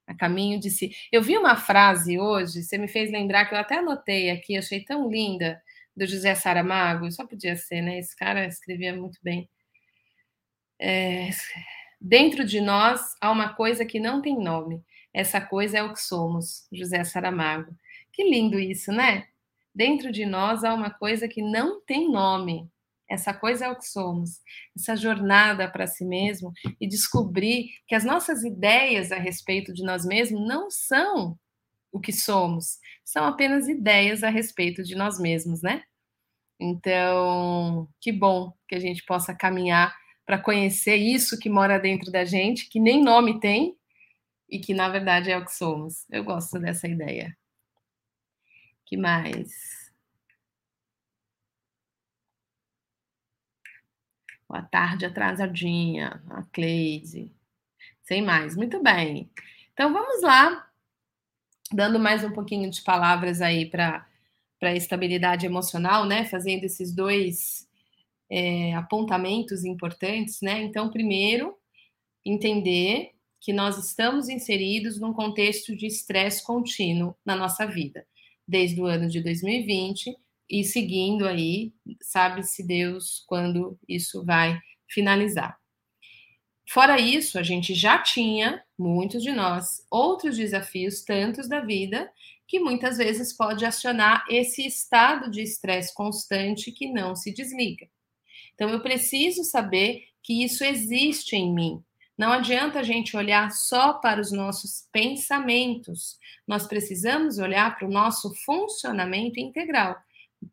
A caminho de si. Eu vi uma frase hoje, você me fez lembrar que eu até anotei aqui, achei tão linda, do José Saramago, só podia ser, né? Esse cara escrevia muito bem. É, dentro de nós há uma coisa que não tem nome. Essa coisa é o que somos, José Saramago. Que lindo isso, né? Dentro de nós há uma coisa que não tem nome. Essa coisa é o que somos. Essa jornada para si mesmo e descobrir que as nossas ideias a respeito de nós mesmos não são o que somos, são apenas ideias a respeito de nós mesmos, né? Então, que bom que a gente possa caminhar para conhecer isso que mora dentro da gente, que nem nome tem e que na verdade é o que somos. Eu gosto dessa ideia. Que mais? Boa tarde, atrasadinha, a Cleide. Sem mais, muito bem. Então vamos lá, dando mais um pouquinho de palavras aí para a estabilidade emocional, né? Fazendo esses dois é, apontamentos importantes, né? Então, primeiro, entender que nós estamos inseridos num contexto de estresse contínuo na nossa vida, desde o ano de 2020 e seguindo aí, sabe-se Deus quando isso vai finalizar. Fora isso, a gente já tinha, muitos de nós, outros desafios, tantos da vida, que muitas vezes pode acionar esse estado de estresse constante que não se desliga. Então, eu preciso saber que isso existe em mim. Não adianta a gente olhar só para os nossos pensamentos. Nós precisamos olhar para o nosso funcionamento integral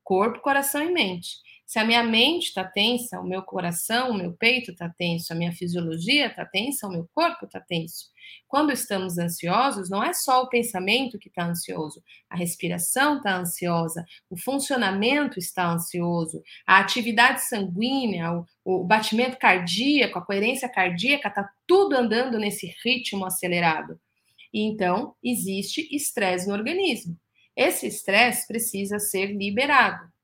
corpo, coração e mente. Se a minha mente está tensa, o meu coração, o meu peito está tenso, a minha fisiologia está tensa, o meu corpo está tenso. Quando estamos ansiosos, não é só o pensamento que está ansioso, a respiração está ansiosa, o funcionamento está ansioso, a atividade sanguínea, o, o batimento cardíaco, a coerência cardíaca, está tudo andando nesse ritmo acelerado. E então, existe estresse no organismo. Esse estresse precisa ser liberado.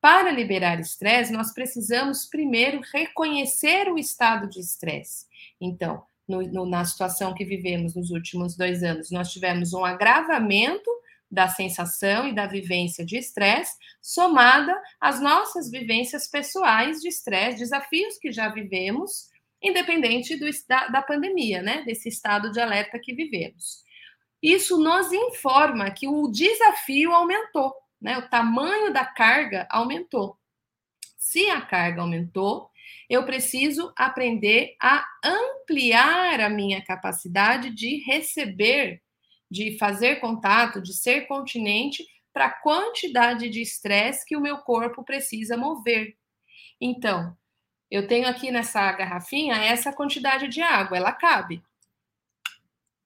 Para liberar estresse, nós precisamos primeiro reconhecer o estado de estresse. Então, no, no, na situação que vivemos nos últimos dois anos, nós tivemos um agravamento da sensação e da vivência de estresse, somada às nossas vivências pessoais de estresse, desafios que já vivemos, independente do, da, da pandemia, né? Desse estado de alerta que vivemos. Isso nos informa que o desafio aumentou né? O tamanho da carga aumentou. Se a carga aumentou, eu preciso aprender a ampliar a minha capacidade de receber, de fazer contato, de ser continente para a quantidade de estresse que o meu corpo precisa mover. Então, eu tenho aqui nessa garrafinha essa quantidade de água, ela cabe.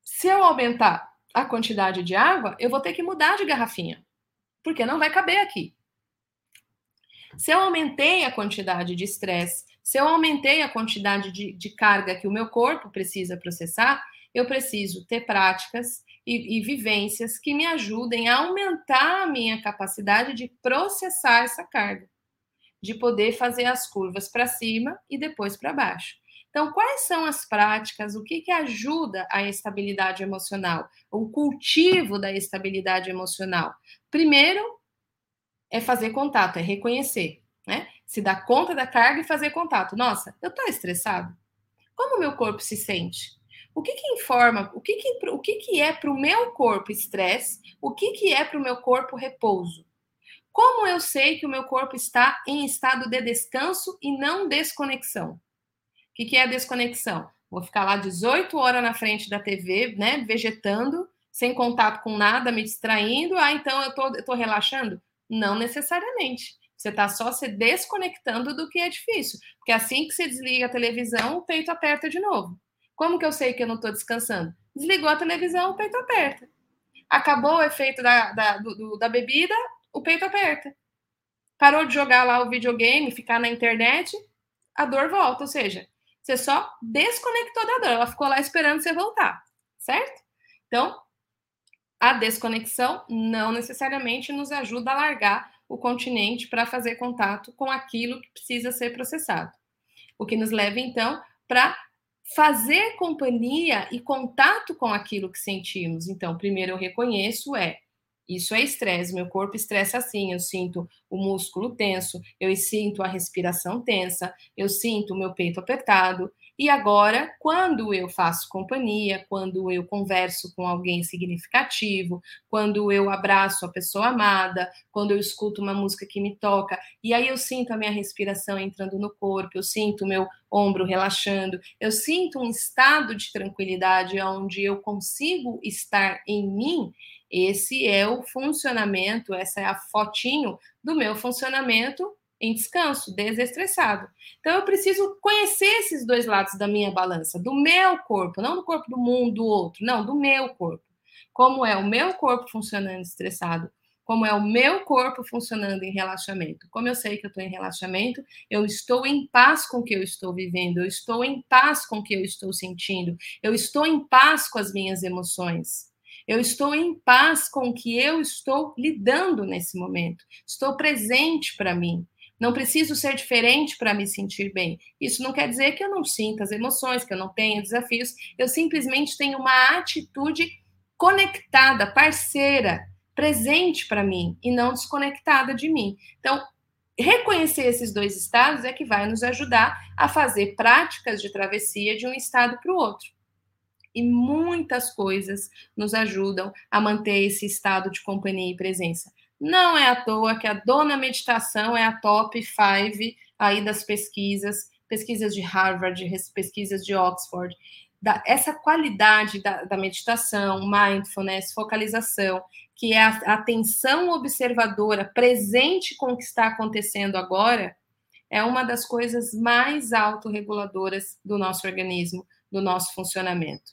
Se eu aumentar a quantidade de água, eu vou ter que mudar de garrafinha porque não vai caber aqui. Se eu aumentei a quantidade de estresse, se eu aumentei a quantidade de, de carga que o meu corpo precisa processar, eu preciso ter práticas e, e vivências que me ajudem a aumentar a minha capacidade de processar essa carga, de poder fazer as curvas para cima e depois para baixo. Então, quais são as práticas? O que, que ajuda a estabilidade emocional? O cultivo da estabilidade emocional. Primeiro, é fazer contato, é reconhecer, né? Se dar conta da carga e fazer contato. Nossa, eu estou estressado? Como o meu corpo se sente? O que, que informa? O que, que, o que, que é para o meu corpo estresse? O que, que é para o meu corpo repouso? Como eu sei que o meu corpo está em estado de descanso e não desconexão? O que, que é a desconexão? Vou ficar lá 18 horas na frente da TV, né, vegetando, sem contato com nada, me distraindo. Ah, então eu tô, eu tô relaxando? Não necessariamente. Você está só se desconectando do que é difícil. Porque assim que você desliga a televisão, o peito aperta de novo. Como que eu sei que eu não estou descansando? Desligou a televisão, o peito aperta. Acabou o efeito da, da, do, da bebida, o peito aperta. Parou de jogar lá o videogame, ficar na internet, a dor volta. Ou seja, você só desconectou da dor. Ela ficou lá esperando você voltar, certo? Então, a desconexão não necessariamente nos ajuda a largar o continente para fazer contato com aquilo que precisa ser processado. O que nos leva, então, para fazer companhia e contato com aquilo que sentimos. Então, primeiro eu reconheço é isso é estresse, meu corpo estressa assim, eu sinto o músculo tenso, eu sinto a respiração tensa, eu sinto o meu peito apertado. E agora, quando eu faço companhia, quando eu converso com alguém significativo, quando eu abraço a pessoa amada, quando eu escuto uma música que me toca, e aí eu sinto a minha respiração entrando no corpo, eu sinto o meu ombro relaxando, eu sinto um estado de tranquilidade onde eu consigo estar em mim, esse é o funcionamento, essa é a fotinho do meu funcionamento em descanso, desestressado. Então eu preciso conhecer esses dois lados da minha balança, do meu corpo, não do corpo do mundo do outro, não, do meu corpo. Como é o meu corpo funcionando estressado, como é o meu corpo funcionando em relaxamento. Como eu sei que eu estou em relaxamento, eu estou em paz com o que eu estou vivendo, eu estou em paz com o que eu estou sentindo, eu estou em paz com as minhas emoções. Eu estou em paz com o que eu estou lidando nesse momento. Estou presente para mim. Não preciso ser diferente para me sentir bem. Isso não quer dizer que eu não sinta as emoções, que eu não tenha desafios. Eu simplesmente tenho uma atitude conectada, parceira, presente para mim e não desconectada de mim. Então, reconhecer esses dois estados é que vai nos ajudar a fazer práticas de travessia de um estado para o outro e muitas coisas nos ajudam a manter esse estado de companhia e presença. Não é à toa que a dona meditação é a top 5 aí das pesquisas, pesquisas de Harvard, pesquisas de Oxford. Da, essa qualidade da, da, meditação, mindfulness, focalização, que é a, atenção observadora presente com o que está acontecendo agora, é uma das coisas mais autorreguladoras do nosso organismo, do nosso funcionamento.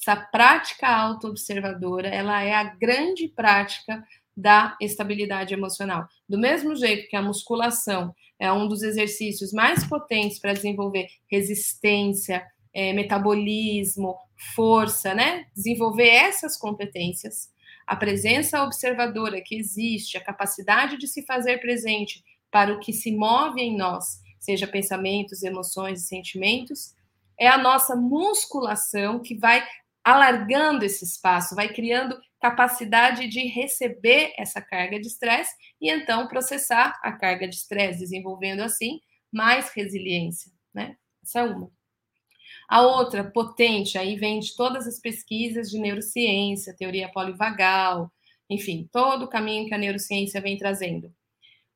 Essa prática autoobservadora, ela é a grande prática da estabilidade emocional. Do mesmo jeito que a musculação é um dos exercícios mais potentes para desenvolver resistência, é, metabolismo, força, né? Desenvolver essas competências. A presença observadora que existe, a capacidade de se fazer presente para o que se move em nós, seja pensamentos, emoções e sentimentos, é a nossa musculação que vai alargando esse espaço, vai criando capacidade de receber essa carga de estresse e então processar a carga de estresse, desenvolvendo assim mais resiliência, né? Essa é uma. A outra, potente, aí vem de todas as pesquisas de neurociência, teoria polivagal, enfim, todo o caminho que a neurociência vem trazendo.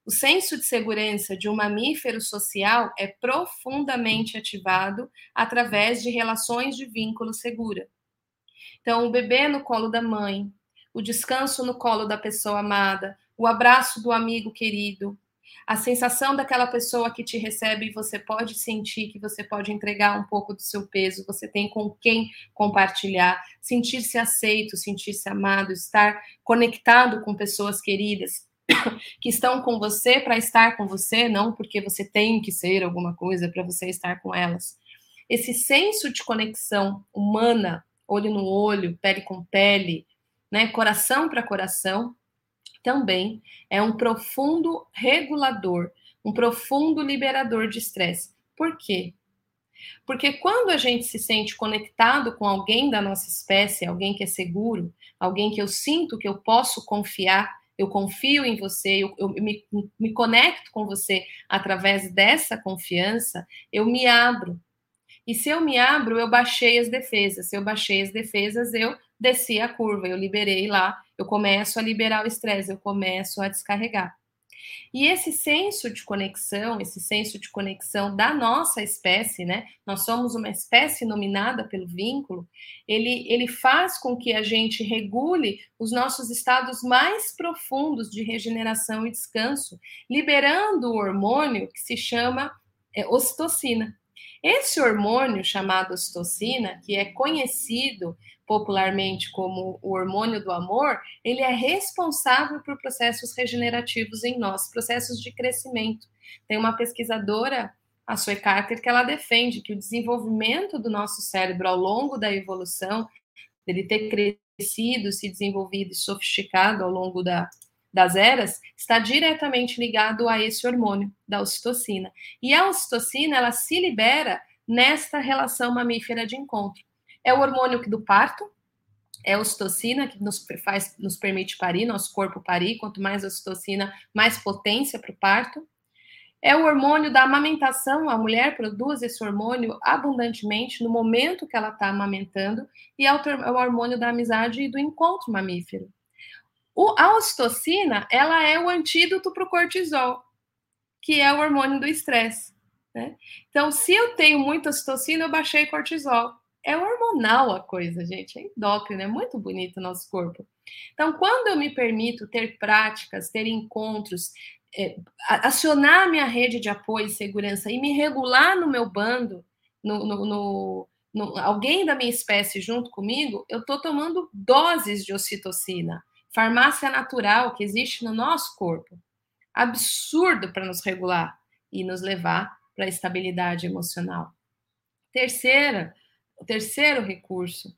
O senso de segurança de um mamífero social é profundamente ativado através de relações de vínculo segura. Então, o bebê no colo da mãe, o descanso no colo da pessoa amada, o abraço do amigo querido, a sensação daquela pessoa que te recebe e você pode sentir que você pode entregar um pouco do seu peso, você tem com quem compartilhar, sentir-se aceito, sentir-se amado, estar conectado com pessoas queridas que estão com você para estar com você, não porque você tem que ser alguma coisa para você estar com elas. Esse senso de conexão humana olho no olho, pele com pele, né, coração para coração, também é um profundo regulador, um profundo liberador de estresse. Por quê? Porque quando a gente se sente conectado com alguém da nossa espécie, alguém que é seguro, alguém que eu sinto que eu posso confiar, eu confio em você, eu, eu me, me conecto com você através dessa confiança, eu me abro. E se eu me abro, eu baixei as defesas. Se eu baixei as defesas, eu desci a curva, eu liberei lá, eu começo a liberar o estresse, eu começo a descarregar. E esse senso de conexão, esse senso de conexão da nossa espécie, né? Nós somos uma espécie nominada pelo vínculo, ele, ele faz com que a gente regule os nossos estados mais profundos de regeneração e descanso, liberando o hormônio que se chama é, ocitocina. Esse hormônio chamado ocitocina, que é conhecido popularmente como o hormônio do amor, ele é responsável por processos regenerativos em nós, processos de crescimento. Tem uma pesquisadora, a Zoe Carter, que ela defende que o desenvolvimento do nosso cérebro ao longo da evolução, dele ter crescido, se desenvolvido e sofisticado ao longo da, das eras, está diretamente ligado a esse hormônio da ocitocina. E a ocitocina, ela se libera nesta relação mamífera de encontro. É o hormônio do parto, é a ocitocina que nos, faz, nos permite parir, nosso corpo parir. Quanto mais ocitocina, mais potência para o parto. É o hormônio da amamentação, a mulher produz esse hormônio abundantemente no momento que ela está amamentando, e é o, é o, hormônio da amizade e do encontro mamífero. O, a ocitocina, ela é o antídoto para o cortisol, que é o hormônio do estresse. Né? Então, se eu tenho muita ocitocina, eu baixei cortisol é hormonal a coisa, gente, é endócrino, é muito bonito o nosso corpo. Então, quando eu me permito ter práticas, ter encontros, é, acionar minha rede de apoio e segurança e me regular no meu bando, no, no, no, no alguém da minha espécie junto comigo, eu estou tomando doses de ocitocina, farmácia natural que existe no nosso corpo. Absurdo para nos regular e nos levar para a estabilidade emocional. Terceira, o terceiro recurso.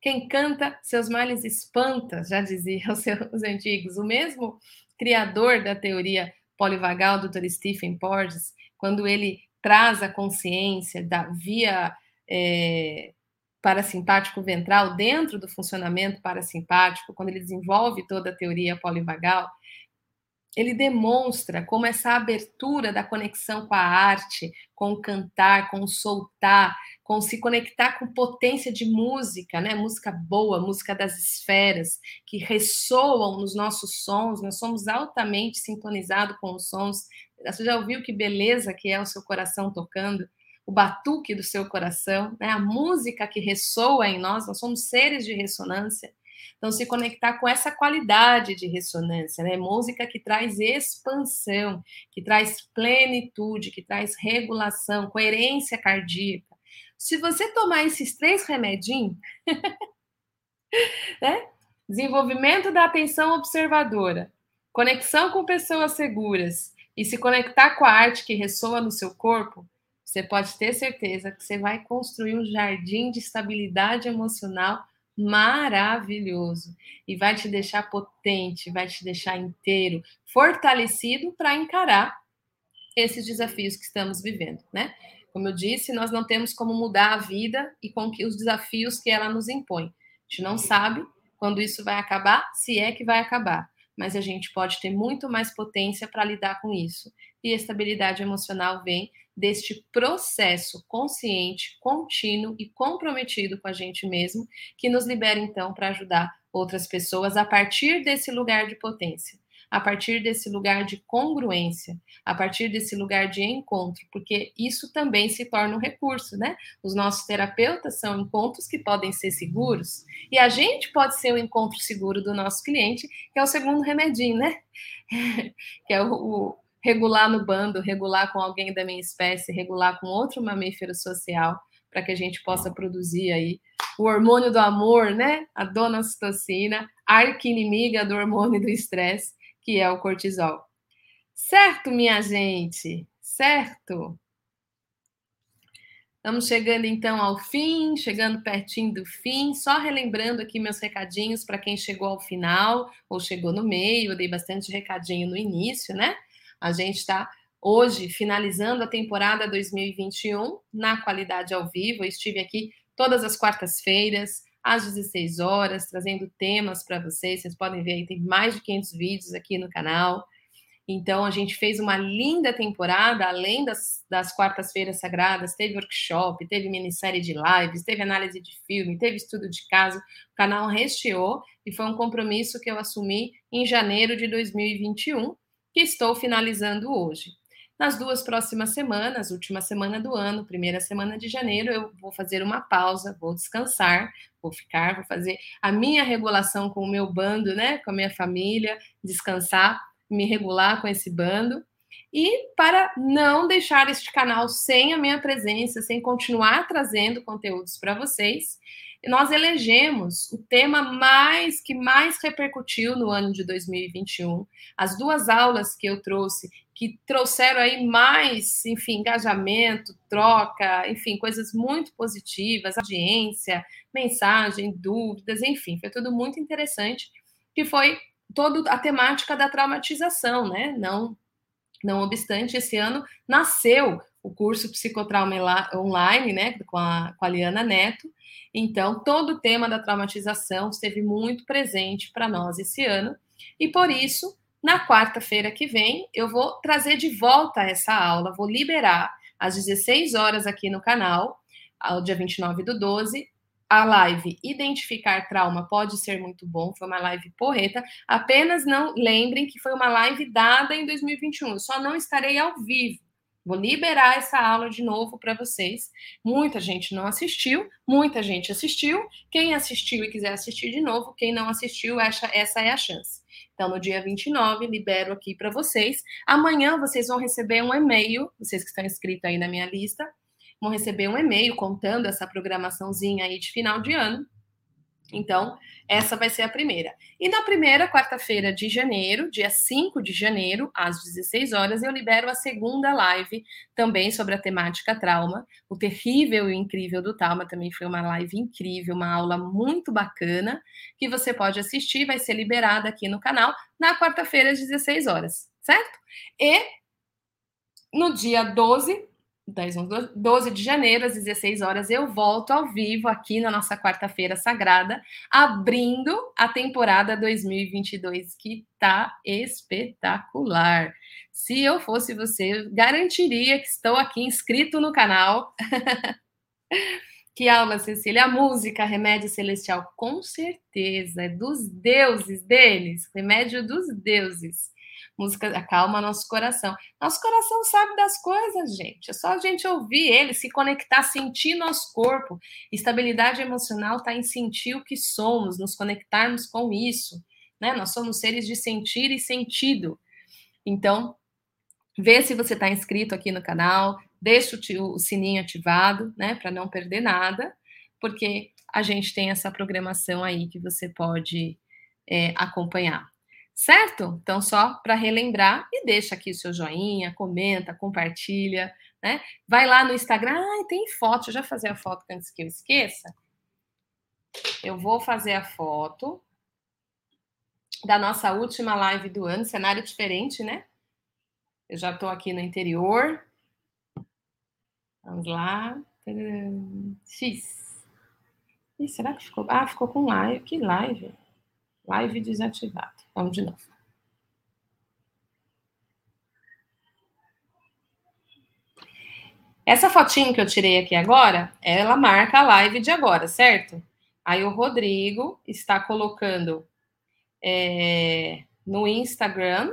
Quem canta, seus males espanta, já diziam os antigos. O mesmo criador da teoria polivagal, Dr. Stephen Porges, quando ele traz a consciência da via é, parasimpático ventral dentro do funcionamento parasimpático, quando ele desenvolve toda a teoria polivagal, ele demonstra como essa abertura da conexão com a arte, com o cantar, com o soltar, com se conectar com potência de música, né? Música boa, música das esferas, que ressoam nos nossos sons, nós somos altamente sintonizados com os sons. Você já ouviu que beleza que é o seu coração tocando? O batuque do seu coração, né? A música que ressoa em nós, nós somos seres de ressonância. Então, se conectar com essa qualidade de ressonância, né? Música que traz expansão, que traz plenitude, que traz regulação, coerência cardíaca. Se você tomar esses três remedinhos, né? Desenvolvimento da atenção observadora, conexão com pessoas seguras e se conectar com a arte que ressoa no seu corpo, você pode ter certeza que você vai construir um jardim de estabilidade emocional maravilhoso e vai te deixar potente, vai te deixar inteiro, fortalecido para encarar esses desafios que estamos vivendo, né? Como eu disse, nós não temos como mudar a vida e com que os desafios que ela nos impõe. A gente não sabe quando isso vai acabar, se é que vai acabar, mas a gente pode ter muito mais potência para lidar com isso. E estabilidade emocional vem deste processo consciente, contínuo e comprometido com a gente mesmo, que nos libera então para ajudar outras pessoas a partir desse lugar de potência, a partir desse lugar de congruência, a partir desse lugar de encontro, porque isso também se torna um recurso, né? Os nossos terapeutas são encontros que podem ser seguros e a gente pode ser o encontro seguro do nosso cliente, que é o segundo remedinho, né? que é o, regular no bando, regular com alguém da minha espécie, regular com outro mamífero social, para que a gente possa produzir aí o hormônio do amor, né? A dona citocina, arqui-inimiga do hormônio do estresse, que é o cortisol. Certo, minha gente? Certo? Estamos chegando então ao fim, chegando pertinho do fim. Só relembrando aqui meus recadinhos para quem chegou ao final ou chegou no meio. Eu dei bastante recadinho no início, né? A gente está hoje finalizando a temporada 2021 na qualidade ao vivo. Eu estive aqui todas as quartas-feiras, às 16 horas, trazendo temas para vocês. Vocês podem ver aí, tem mais de 500 vídeos aqui no canal. Então, a gente fez uma linda temporada, além das, das quartas-feiras sagradas, teve workshop, teve minissérie de lives, teve análise de filme, teve estudo de caso. O canal recheou e foi um compromisso que eu assumi em janeiro de 2021, que estou finalizando hoje. Nas duas próximas semanas, última semana do ano, primeira semana de janeiro, eu vou fazer uma pausa, vou descansar, vou ficar, vou fazer a minha regulação com o meu bando, né, com a minha família, descansar me regular com esse bando e para não deixar este canal sem a minha presença, sem continuar trazendo conteúdos para vocês, nós elegemos o tema mais que mais repercutiu no ano de 2021. As duas aulas que eu trouxe que trouxeram aí mais, enfim, engajamento, troca, enfim, coisas muito positivas, audiência, mensagem, dúvidas, enfim, foi tudo muito interessante, que foi toda a temática da traumatização, né? Não, não obstante, esse ano nasceu o curso Psicotrauma Online, né, com a, com a Liana Neto. Então, todo o tema da traumatização esteve muito presente para nós esse ano. E por isso, na quarta-feira que vem, eu vou trazer de volta essa aula, vou liberar às 16 horas aqui no canal, ao dia 29 do 12, a live Identificar Trauma pode ser muito bom, foi uma live porreta. Apenas não lembrem que foi uma live dada em 2021, só não estarei ao vivo. Vou liberar essa aula de novo para vocês. Muita gente não assistiu, muita gente assistiu. Quem assistiu e quiser assistir de novo, quem não assistiu, essa, essa é a chance. Então, no dia 29, libero aqui para vocês. Amanhã vocês vão receber um e-mail, vocês que estão inscritos aí na minha lista, vão receber um e-mail contando essa programaçãozinha aí de final de ano. Então, essa vai ser a primeira. E na primeira quarta-feira de janeiro, dia 5 de janeiro, às 16 horas, eu libero a segunda live também sobre a temática trauma. O terrível e incrível do trauma também foi uma live incrível, uma aula muito bacana que você pode assistir, vai ser liberada aqui no canal na quarta-feira às 16 horas, certo? E no dia 12 10, 11, 12 de janeiro, às 16 horas, eu volto ao vivo aqui na nossa quarta-feira sagrada, abrindo a temporada 2022, que tá espetacular. Se eu fosse você, garantiria que estou aqui inscrito no canal. que aula, Cecília? A música, remédio celestial, com certeza, é dos deuses deles, remédio dos deuses. Música acalma nosso coração. Nosso coração sabe das coisas, gente. É só a gente ouvir ele, se conectar, sentir nosso corpo. Estabilidade emocional está em sentir o que somos, nos conectarmos com isso. Né? Nós somos seres de sentir e sentido. Então, vê se você está inscrito aqui no canal, deixa o, sininho ativado, né, para não perder nada, porque a gente tem essa programação aí que você pode é, acompanhar. Certo? Então, só para relembrar, e deixa aqui o seu joinha, comenta, compartilha, né? Vai lá no Instagram, ah, tem foto, eu já fazer a foto antes que eu esqueça. Eu vou fazer a foto da nossa última live do ano, cenário diferente, né? Eu já estou aqui no interior. Vamos lá. X. Ih, será que ficou? Ah, ficou com live. Que live? Live desativado. Vamos de novo. Essa fotinho que eu tirei aqui agora, ela marca a live de agora, certo? Aí o Rodrigo está colocando é, no Instagram,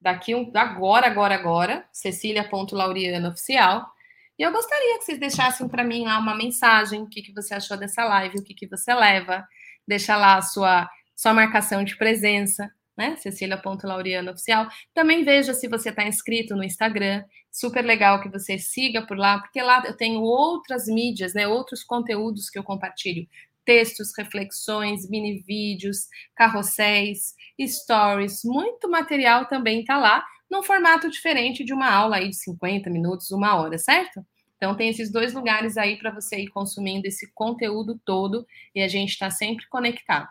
daqui um, agora, agora, agora, Cecília.Lauriana Oficial. E eu gostaria que vocês deixassem para mim lá uma mensagem, o que, que você achou dessa live, o que, que você leva. Deixa lá a sua sua marcação de presença, né? Cecília.Laureano Oficial. Também veja se você está inscrito no Instagram. Super legal que você siga por lá, porque lá eu tenho outras mídias, né? Outros conteúdos que eu compartilho. Textos, reflexões, mini vídeos, carrosséis, stories, muito material também está lá, num formato diferente de uma aula aí de 50 minutos, uma hora, certo? Então, tem esses dois lugares aí para você ir consumindo esse conteúdo todo e a gente está sempre conectado,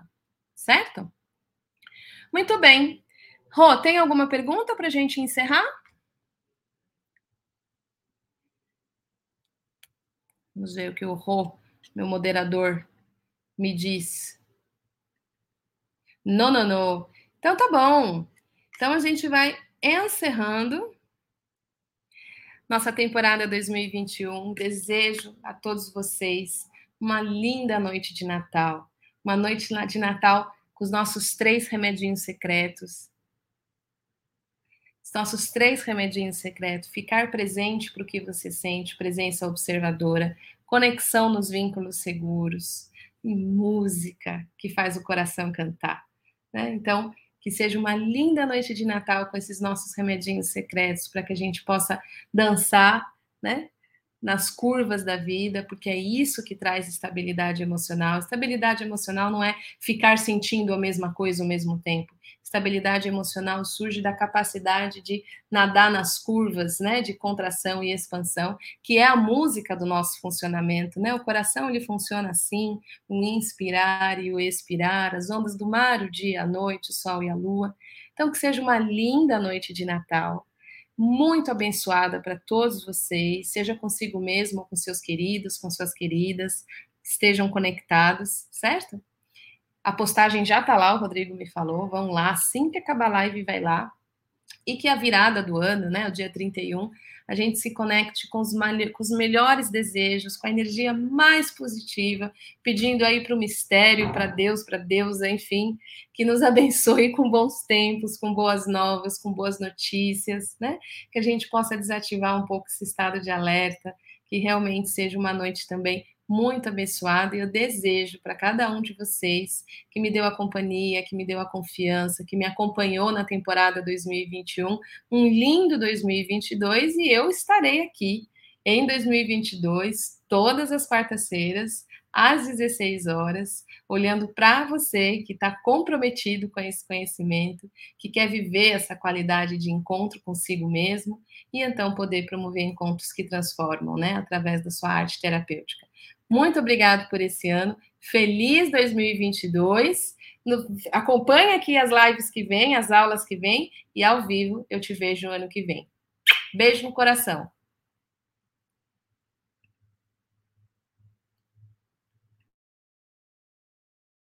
certo? Muito bem. Rô, tem alguma pergunta para a gente encerrar? Vamos ver o que o Rô, meu moderador, me diz. Não, não, não. Então tá bom. Então a gente vai encerrando nossa temporada 2021. Desejo a todos vocês uma linda noite de Natal. Uma noite de Natal com os nossos três remedinhos secretos. Os nossos três remedinhos secretos: ficar presente para o que você sente, presença observadora, conexão nos vínculos seguros e música que faz o coração cantar. Né? Então, que seja uma linda noite de Natal com esses nossos remedinhos secretos para que a gente possa dançar, né? Nas curvas da vida, porque é isso que traz estabilidade emocional. Estabilidade emocional não é ficar sentindo a mesma coisa ao mesmo tempo. Estabilidade emocional surge da capacidade de nadar nas curvas, né, de contração e expansão, que é a música do nosso funcionamento, né? O coração ele funciona assim, o inspirar e o expirar, as ondas do mar, o dia, a noite, o sol e a lua. Então que seja uma linda noite de Natal, muito abençoada para todos vocês, seja consigo mesmo, com seus queridos, com suas queridas, estejam conectados, certo? A postagem já está lá, o Rodrigo me falou. Vão lá, assim que acabar a live, vai lá. E que a virada do ano, né, o dia 31, a gente se conecte com os, com os melhores desejos, com a energia mais positiva, pedindo aí para o mistério, para Deus, para Deus, enfim, que nos abençoe com bons tempos, com boas novas, com boas notícias, né? Que a gente possa desativar um pouco esse estado de alerta, que realmente seja uma noite também muito abençoada e eu desejo para cada um de vocês que me deu a companhia, que me deu a confiança, que me acompanhou na temporada 2021, um lindo 2022 e eu estarei aqui em 2022, todas as quartas-feiras, às 16 horas, olhando para você que está comprometido com esse conhecimento, que quer viver essa qualidade de encontro consigo mesmo e então poder promover encontros que transformam, né, através da sua arte terapêutica. Muito obrigado por esse ano. Feliz 2022. No, acompanhe aqui as lives que vêm, as aulas que vêm e ao vivo eu te vejo no ano que vem. Beijo no coração.